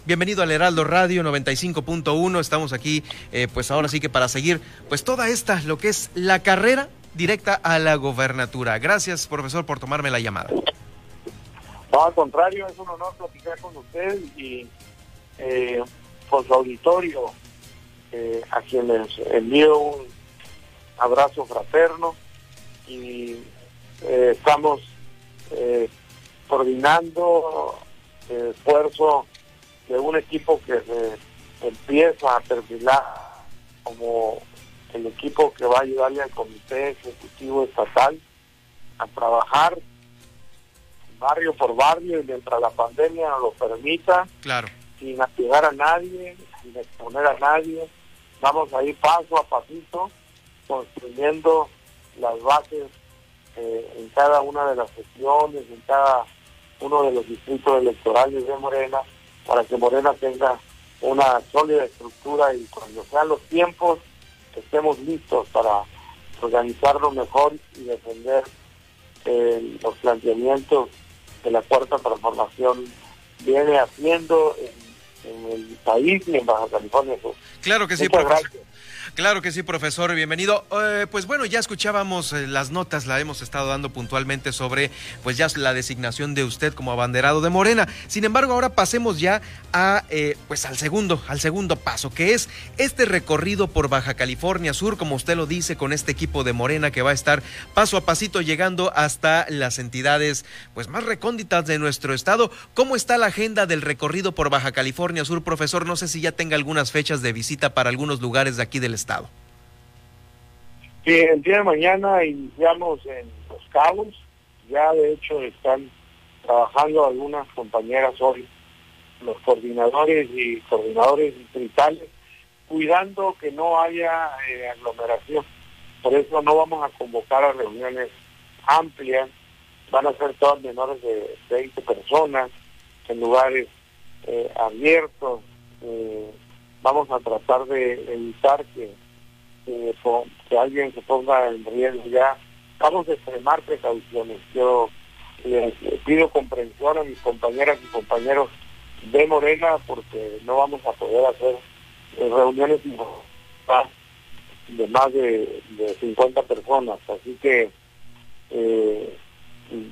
Bienvenido al Heraldo Radio 95.1. Estamos aquí, eh, pues ahora sí que para seguir, pues toda esta, lo que es la carrera directa a la gobernatura. Gracias, profesor, por tomarme la llamada. No, al contrario, es un honor platicar con usted y eh, con su auditorio, eh, a quienes envío un abrazo fraterno y eh, estamos coordinando el esfuerzo de un equipo que se empieza a perfilar como el equipo que va a ayudarle al Comité Ejecutivo Estatal a trabajar barrio por barrio y mientras la pandemia lo permita, claro. Sin activar a nadie, sin exponer a nadie, vamos a ir paso a pasito construyendo las bases eh, en cada una de las sesiones, en cada uno de los distritos electorales de Morena, para que Morena tenga una sólida estructura y cuando sean los tiempos estemos listos para organizarlo mejor y defender eh, los planteamientos que la cuarta transformación viene haciendo en, en el país y en Baja California Sur. Claro que sí, Muchas profesor. gracias. Claro que sí, profesor, bienvenido. Eh, pues bueno, ya escuchábamos eh, las notas, la hemos estado dando puntualmente sobre pues ya la designación de usted como abanderado de Morena. Sin embargo, ahora pasemos ya a eh, pues al segundo, al segundo paso, que es este recorrido por Baja California Sur, como usted lo dice, con este equipo de Morena que va a estar paso a pasito llegando hasta las entidades pues más recónditas de nuestro estado. ¿Cómo está la agenda del recorrido por Baja California Sur, profesor? No sé si ya tenga algunas fechas de visita para algunos lugares de aquí del estado. Sí, el día de mañana iniciamos en Los Cabos, ya de hecho están trabajando algunas compañeras hoy, los coordinadores y coordinadores distritales, cuidando que no haya eh, aglomeración. Por eso no vamos a convocar a reuniones amplias, van a ser todas menores de 20 personas, en lugares eh, abiertos. eh, vamos a tratar de evitar que, que, alguien se ponga en riesgo ya. Vamos a extremar precauciones. Yo les pido comprensión a mis compañeras y compañeros de Morena porque no vamos a poder hacer eh, reuniones de más de, de 50 personas. Así que eh,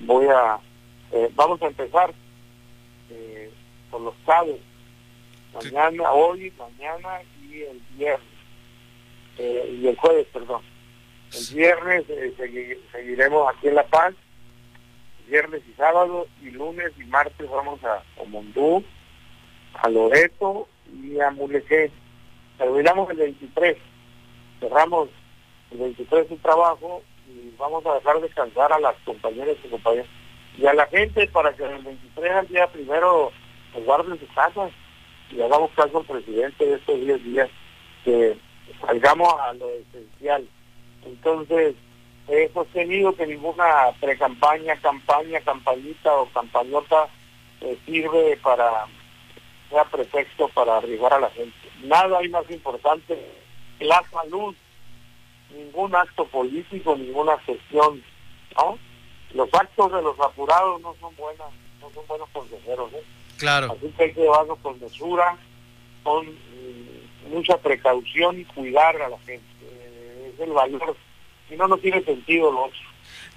voy a, eh, vamos a empezar eh, por los cabos mañana, hoy, mañana y el viernes, eh, y el jueves, perdón. El viernes eh, segui- seguiremos aquí en La Paz, viernes y sábado, y lunes y martes vamos a Omondú, a Loreto y a Mulegé. Terminamos el 23, cerramos el 23 su trabajo y vamos a dejar descansar a las compañeras y compañeros. Y a la gente para que el 23 al día primero pues, guarden sus casas y hagamos caso al presidente de estos 10 días que salgamos a lo esencial. Entonces, he sostenido que ninguna pre-campaña, campaña, campañita o campañota eh, sirve para, sea pretexto para arribar a la gente. Nada hay más importante que la salud, ningún acto político, ninguna gestión, ¿no? Los actos de los apurados no son buenas, no son buenos consejeros, ¿eh? Claro. Así que hay que llevarlo con mesura, con mm, mucha precaución y cuidar a la gente. Eh, es el valor. Si no, no tiene sentido lo otro.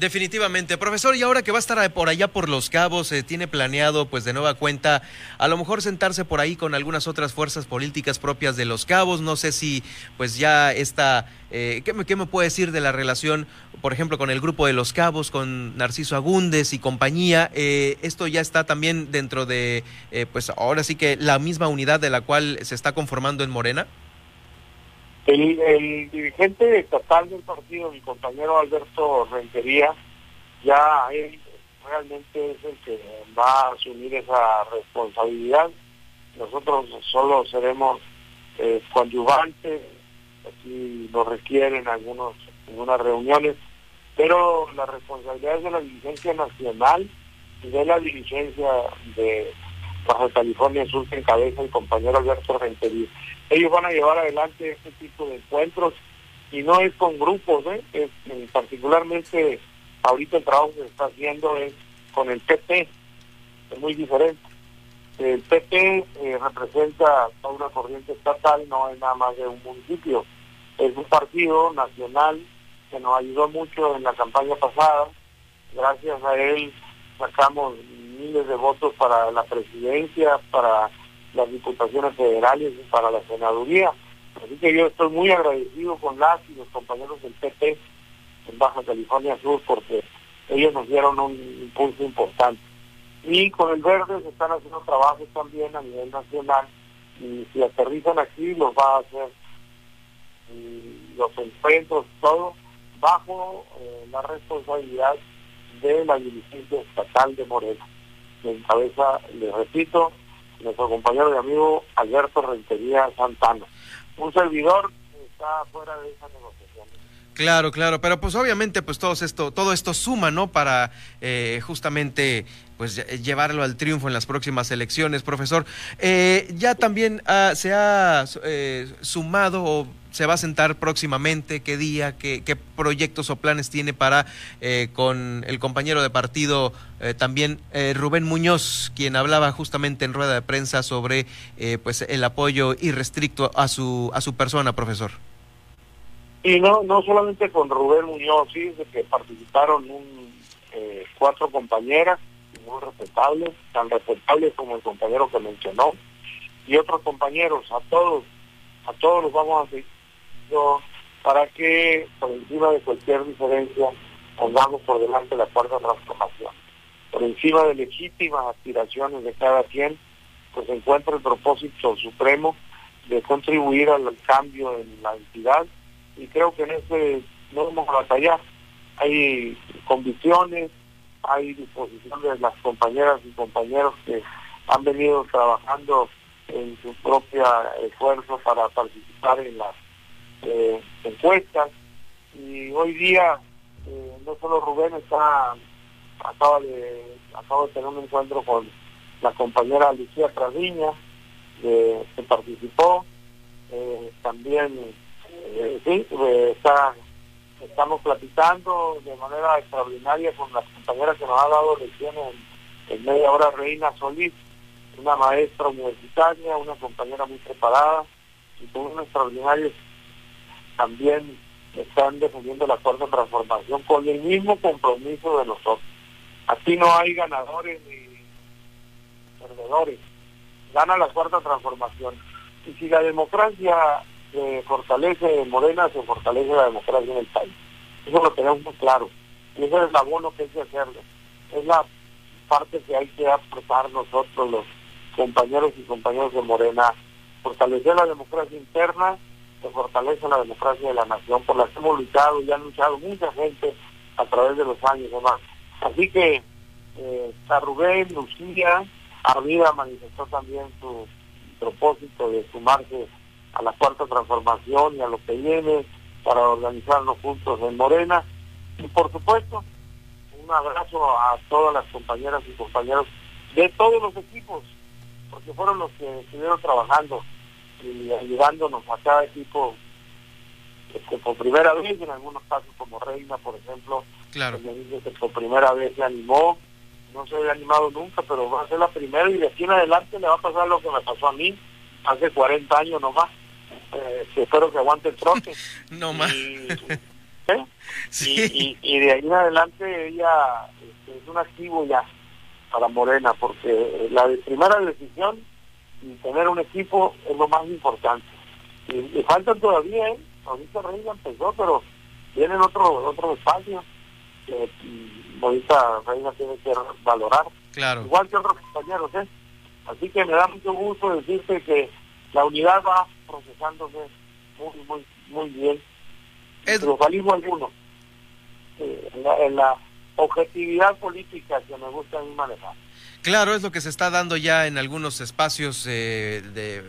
Definitivamente, profesor, y ahora que va a estar por allá por Los Cabos, eh, tiene planeado, pues de nueva cuenta, a lo mejor sentarse por ahí con algunas otras fuerzas políticas propias de Los Cabos. No sé si, pues ya está, eh, ¿qué, me, ¿qué me puede decir de la relación, por ejemplo, con el grupo de Los Cabos, con Narciso Agúndez y compañía? Eh, esto ya está también dentro de, eh, pues ahora sí que la misma unidad de la cual se está conformando en Morena. El, dirigente estatal del partido, mi compañero Alberto Rentería, ya él realmente es el que va a asumir esa responsabilidad. Nosotros solo seremos eh, coadyuvantes, así lo requieren algunos, algunas reuniones, pero la responsabilidad es de la dirigencia nacional y de la dirigencia de Baja California Sur que encabeza el compañero Alberto Rentería. Ellos van a llevar adelante este tipo de encuentros y no es con grupos, ¿eh? es, particularmente ahorita el trabajo que se está haciendo es con el PP, es muy diferente. El PP eh, representa a una corriente estatal, no es nada más de un municipio, es un partido nacional que nos ayudó mucho en la campaña pasada, gracias a él sacamos miles de votos para la presidencia, para las diputaciones federales y para la senaduría. Así que yo estoy muy agradecido con las y los compañeros del PP en Baja California Sur porque ellos nos dieron un impulso importante. Y con el verde se están haciendo trabajos también a nivel nacional y si aterrizan aquí los va a hacer los encuentros, todo bajo eh, la responsabilidad de la dirigencia estatal de Morena. En cabeza, les repito, nuestro compañero y amigo Alberto Rentería Santana. Un servidor está fuera de esa negociación. Claro, claro, pero pues obviamente pues todo esto, todo esto suma, ¿no? Para eh, justamente pues llevarlo al triunfo en las próximas elecciones, profesor. Eh, ya también ah, se ha eh, sumado o se va a sentar próximamente, qué día, qué, qué proyectos o planes tiene para con el compañero de partido también Rubén Muñoz, quien hablaba justamente en rueda de prensa sobre pues el apoyo irrestricto a su a su persona, profesor. Y no, no solamente con Rubén Muñoz, sí, de que participaron un, eh, cuatro compañeras muy respetables, tan respetables como el compañero que mencionó, y otros compañeros, a todos, a todos los vamos a seguir para que por encima de cualquier diferencia pongamos por delante la cuarta transformación. Por encima de legítimas aspiraciones de cada quien, pues encuentra el propósito supremo de contribuir al cambio en la entidad y creo que en ese no vamos a. Hay convicciones, hay disposición de las compañeras y compañeros que han venido trabajando en su propio esfuerzo para participar en las eh, encuestas y hoy día eh, no solo Rubén está acaba de acabo de tener un encuentro con la compañera Lucía Tradiña que participó eh, también eh, sí, eh, estamos platicando de manera extraordinaria con la compañera que nos ha dado lecciones en, media hora, Reina Solís, una maestra universitaria, una compañera muy preparada y con un extraordinario también están defendiendo la cuarta transformación con el mismo compromiso de nosotros. Aquí no hay ganadores ni perdedores. Gana la cuarta transformación. Y si la democracia se fortalece Morena, se fortalece la democracia en el país. Eso lo tenemos muy claro. Y ese es el abono que hay que hacerle. Es la parte que hay que apretar nosotros, los compañeros y compañeros de Morena. Fortalecer la democracia interna, se fortalece la democracia de la nación, por la que hemos luchado y han luchado mucha gente a través de los años demás. Así que eh, Rubén, Lucía, Arvida manifestó también su propósito de sumarse a la cuarta transformación y a lo que viene para organizarnos juntos en Morena. Y por supuesto, un abrazo a todas las compañeras y compañeros de todos los equipos, porque fueron los que estuvieron trabajando y ayudándonos a cada equipo este, por primera vez, en algunos casos como Reina, por ejemplo, claro. me dice que por primera vez se animó, no se había animado nunca, pero va a ser la primera y de aquí en adelante le va a pasar lo que me pasó a mí hace 40 años nomás eh, espero que aguante el trote. <laughs> no más. ¿eh? <laughs> Y, y, de ahí en adelante ella este, es un activo ya para Morena, porque la primera decisión y tener un equipo es lo más importante. Y, faltan todavía, ¿eh? ahorita Reina empezó, pero vienen otros otro espacios que mm, ahorita Reina tiene que valorar. Claro. Igual que otros compañeros, ¿eh? Así que me da mucho gusto decirte que la unidad va procesándose muy, muy, muy bien. Es... Triunfalismo alguno. Eh, en, la, objetividad política que me gusta a mí manejar. Claro, es lo que se está dando ya en algunos espacios eh, de,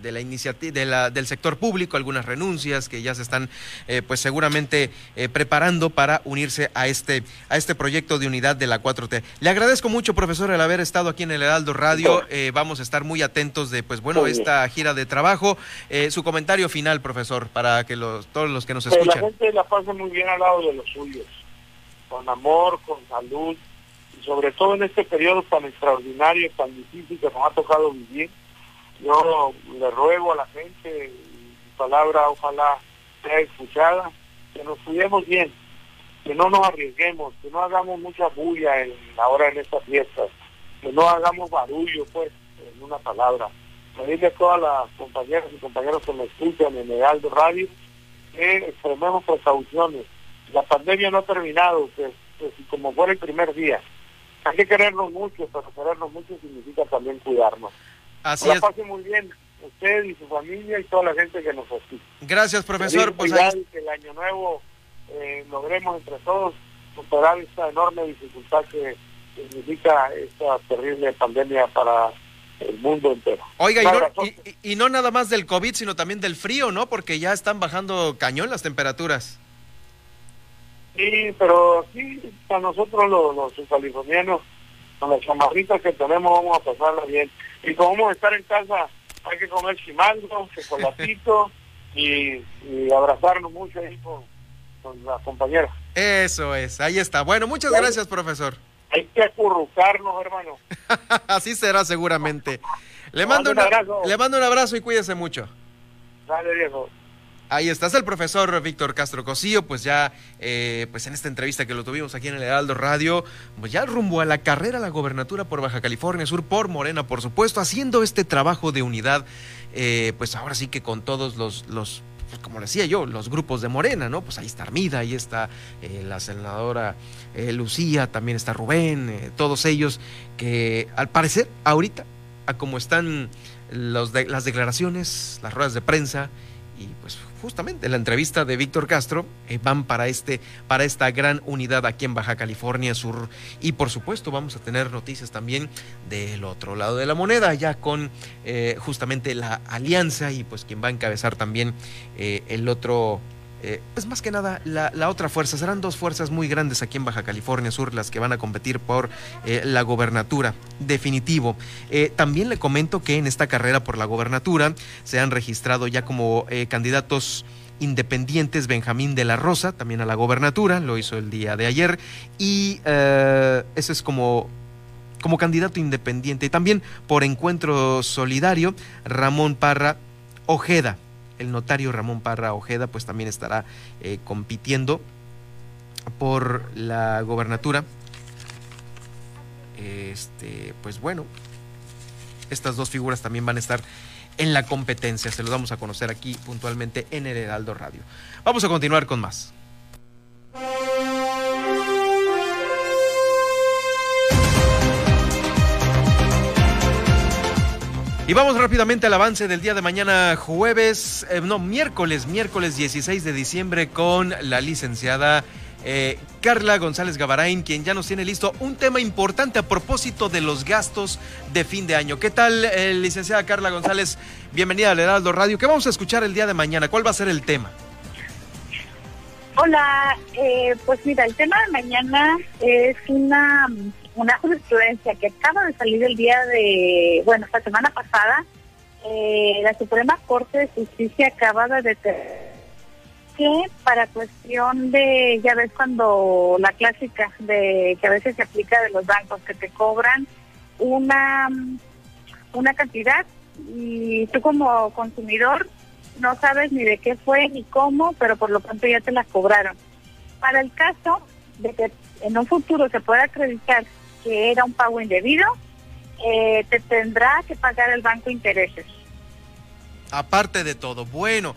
de, la iniciativa de la, del sector público, algunas renuncias que ya se están, eh, pues seguramente eh, preparando para unirse a este a este proyecto de unidad de la 4T. Le agradezco mucho, profesor, el haber estado aquí en el Heraldo Radio. vamos a estar muy atentos de, pues bueno, esta gira de trabajo. su comentario final, profesor, para que los, todos los que nos escuchan. la gente la pase muy bien al lado de los suyos, con amor, con salud sobre todo en este periodo tan extraordinario, tan difícil que nos ha tocado vivir, yo le ruego a la gente, mi palabra ojalá sea escuchada, que nos cuidemos bien, que no nos arriesguemos, que no hagamos mucha bulla en, ahora en estas fiestas, que no hagamos barullo, pues, en una palabra. Pedirle a todas las compañeras y compañeros que me escuchan en el Aldo Radio que extrememos precauciones. La pandemia no ha terminado, que, como fuera el primer día hay que querernos mucho, pero querernos mucho significa también cuidarnos. Así la es. muy bien, usted y su familia y toda la gente que nos asiste. Gracias, profesor. Pues ahí... que el año nuevo eh, logremos entre todos superar esta enorme dificultad que significa esta terrible pandemia para el mundo entero. Oiga, y no, nada más del COVID, sino también del frío, ¿no? Porque ya están bajando cañón las temperaturas. Sí, pero aquí para nosotros los, los californianos, con las chamarritas que tenemos, vamos a pasarla bien. Y como vamos a estar en casa, hay que comer chimango, chocolatito <laughs> y, y abrazarnos mucho ahí con, con las compañeras. Eso es, ahí está. Bueno, muchas gracias, profesor. Hay que acurrucarnos, hermano. <laughs> Así será seguramente. Le mando, un abrazo. le mando un abrazo y cuídese mucho. Dale, viejo. Ahí estás el profesor Víctor Castro Cosío, pues ya, eh, pues en esta entrevista que lo tuvimos aquí en el Heraldo Radio, pues ya rumbo a la carrera a la gobernatura por Baja California Sur, por Morena, por supuesto, haciendo este trabajo de unidad, eh, pues ahora sí que con todos los, los pues como decía yo, los grupos de Morena, ¿no? Pues ahí está Armida, ahí está eh, la senadora Lucía, también está Rubén, todos ellos que al parecer ahorita, a como están las declaraciones, las ruedas de prensa, y pues justamente la entrevista de Víctor Castro eh, van para este para esta gran unidad aquí en Baja California Sur. Y por supuesto vamos a tener noticias también del otro lado de la moneda ya con eh, justamente la alianza y pues quien va a encabezar también eh, el otro eh, pues más que nada, la, otra fuerza, serán dos fuerzas muy grandes aquí en Baja California Sur las que van a competir por eh, la gobernatura, definitivo. Eh, también le comento que en esta carrera por la gobernatura se han registrado ya como candidatos independientes Benjamín de la Rosa, también a la gobernatura, lo hizo el día de ayer, y ese es como como candidato independiente. Y también por encuentro solidario, Ramón Parra Ojeda el notario Ramón Parra Ojeda pues también estará eh, compitiendo por la gobernatura. Este, pues bueno, estas dos figuras también van a estar en la competencia. Se los vamos a conocer aquí puntualmente en el Heraldo Radio. Vamos a continuar con más. Y vamos rápidamente al avance del día de mañana, jueves, eh, no, miércoles, miércoles 16 de diciembre con la licenciada eh, Carla González Gavarain, quien ya nos tiene listo un tema importante a propósito de los gastos de fin de año. ¿Qué tal, eh, licenciada Carla González? Bienvenida al Heraldo Radio. ¿Qué vamos a escuchar el día de mañana? ¿Cuál va a ser el tema? Hola, pues mira, el tema de mañana es una una jurisprudencia que acaba de salir el día de, bueno, esta semana pasada, eh, la Suprema Corte de Justicia acaba de determinar que para cuestión de, ya ves cuando la clásica de que a veces se aplica de los bancos que te cobran una, una cantidad y tú como consumidor no sabes ni de qué fue ni cómo, pero por lo pronto ya te la cobraron. Para el caso de que en un futuro se pueda acreditar que era un pago indebido, eh, te tendrá que pagar el banco intereses. Aparte de todo, bueno.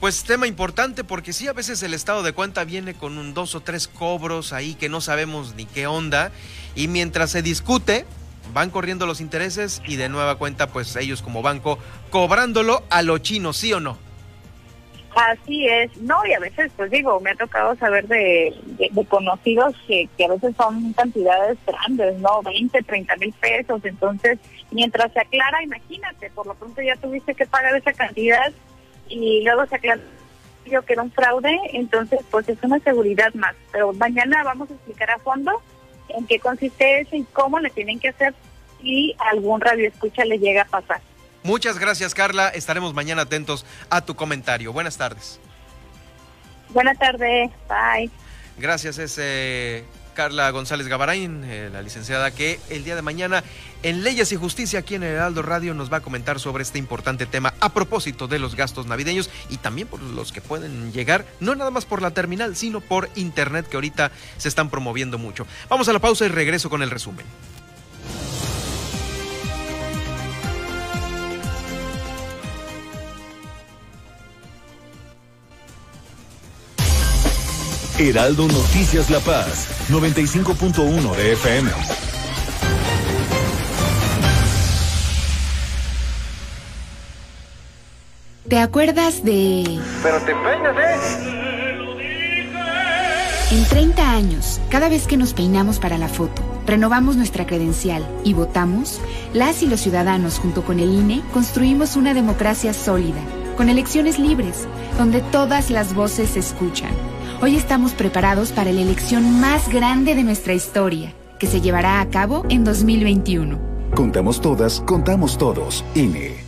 Pues tema importante porque sí, a veces el estado de cuenta viene con un dos o tres cobros ahí que no sabemos ni qué onda y mientras se discute van corriendo los intereses y de nueva cuenta pues ellos como banco cobrándolo a lo chino, ¿sí o no? Así es, no, y a veces, pues digo, me ha tocado saber de, conocidos que, a veces son cantidades grandes, ¿no? 20, 30 mil pesos, entonces, mientras se aclara, imagínate, por lo pronto ya tuviste que pagar esa cantidad y luego se aclara que era un fraude, entonces, pues es una seguridad más. Pero mañana vamos a explicar a fondo en qué consiste eso y cómo le tienen que hacer si algún radio escucha le llega a pasar. Muchas gracias, Carla. Estaremos mañana atentos a tu comentario. Buenas tardes. Buenas tardes. Bye. Gracias, es eh, Carla González Gabarain, eh, la licenciada que el día de mañana en Leyes y Justicia aquí en el Heraldo Radio nos va a comentar sobre este importante tema a propósito de los gastos navideños y también por los que pueden llegar, no nada más por la terminal, sino por internet que ahorita se están promoviendo mucho. Vamos a la pausa y regreso con el resumen. Heraldo Noticias La Paz, 95.1 de FM. ¿Te acuerdas de...? Pero te peinas, ¿eh? En 30 años, cada vez que nos peinamos para la foto, renovamos nuestra credencial y votamos, las y los ciudadanos junto con el INE construimos una democracia sólida, con elecciones libres, donde todas las voces se escuchan Hoy estamos preparados para la elección más grande de nuestra historia, que se llevará a cabo en 2021. Contamos todas, contamos todos. INE.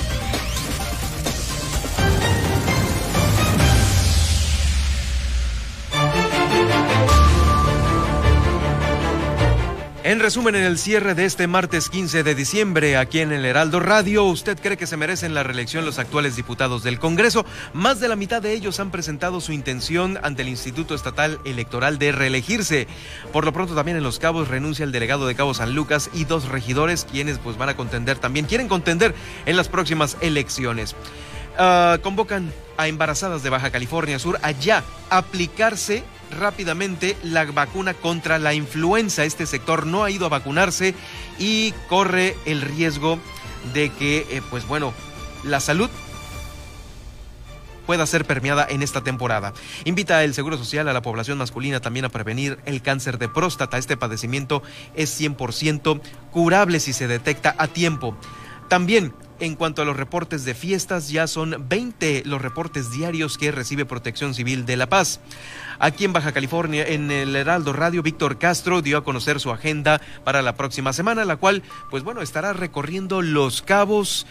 Resumen, en el cierre de este martes 15 de diciembre, aquí en el Heraldo Radio, ¿usted cree que se merecen la reelección los actuales diputados del Congreso? Más de la mitad de ellos han presentado su intención ante el Instituto Estatal Electoral de reelegirse. Por lo pronto, también en Los Cabos renuncia el delegado de Cabo San Lucas y dos regidores, quienes pues van a contender también, quieren contender en las próximas elecciones. Ah, convocan a embarazadas de Baja California Sur allá aplicarse rápidamente la vacuna contra la influenza. Este sector no ha ido a vacunarse y corre el riesgo de que, eh, pues bueno, la salud pueda ser permeada en esta temporada. Invita el Seguro Social a la población masculina también a prevenir el cáncer de próstata. Este padecimiento es 100% curable si se detecta a tiempo. También en cuanto a los reportes de fiestas, ya son 20 los reportes diarios que recibe Protección Civil de La Paz. Aquí en Baja California, en el Heraldo Radio, Víctor Castro dio a conocer su agenda para la próxima semana, la cual, pues bueno, estará recorriendo los cabos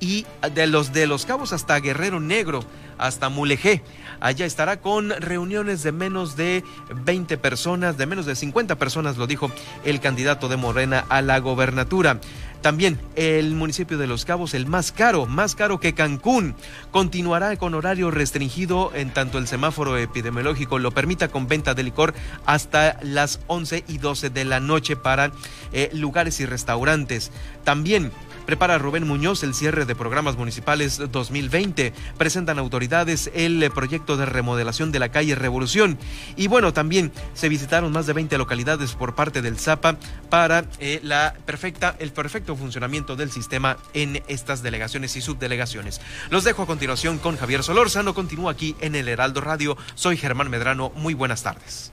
y de los de los cabos hasta Guerrero Negro, hasta Mulegé. Allá estará con reuniones de menos de 20 personas, de menos de 50 personas, lo dijo el candidato de Morena a la gobernatura. También el municipio de Los Cabos, el más caro, más caro que Cancún, continuará con horario restringido en tanto el semáforo epidemiológico lo permita con venta de licor hasta las 11 y 12 de la noche para eh, lugares y restaurantes. También Prepara Rubén Muñoz el cierre de programas municipales 2020. Presentan autoridades el eh, proyecto de remodelación de la calle Revolución. Y bueno, también se visitaron más de 20 localidades por parte del ZAPA para eh, la perfecta, el perfecto funcionamiento del sistema en estas delegaciones y subdelegaciones. Los dejo a continuación con Javier Solórzano. Continúa aquí en el Heraldo Radio. Soy Germán Medrano. Muy buenas tardes.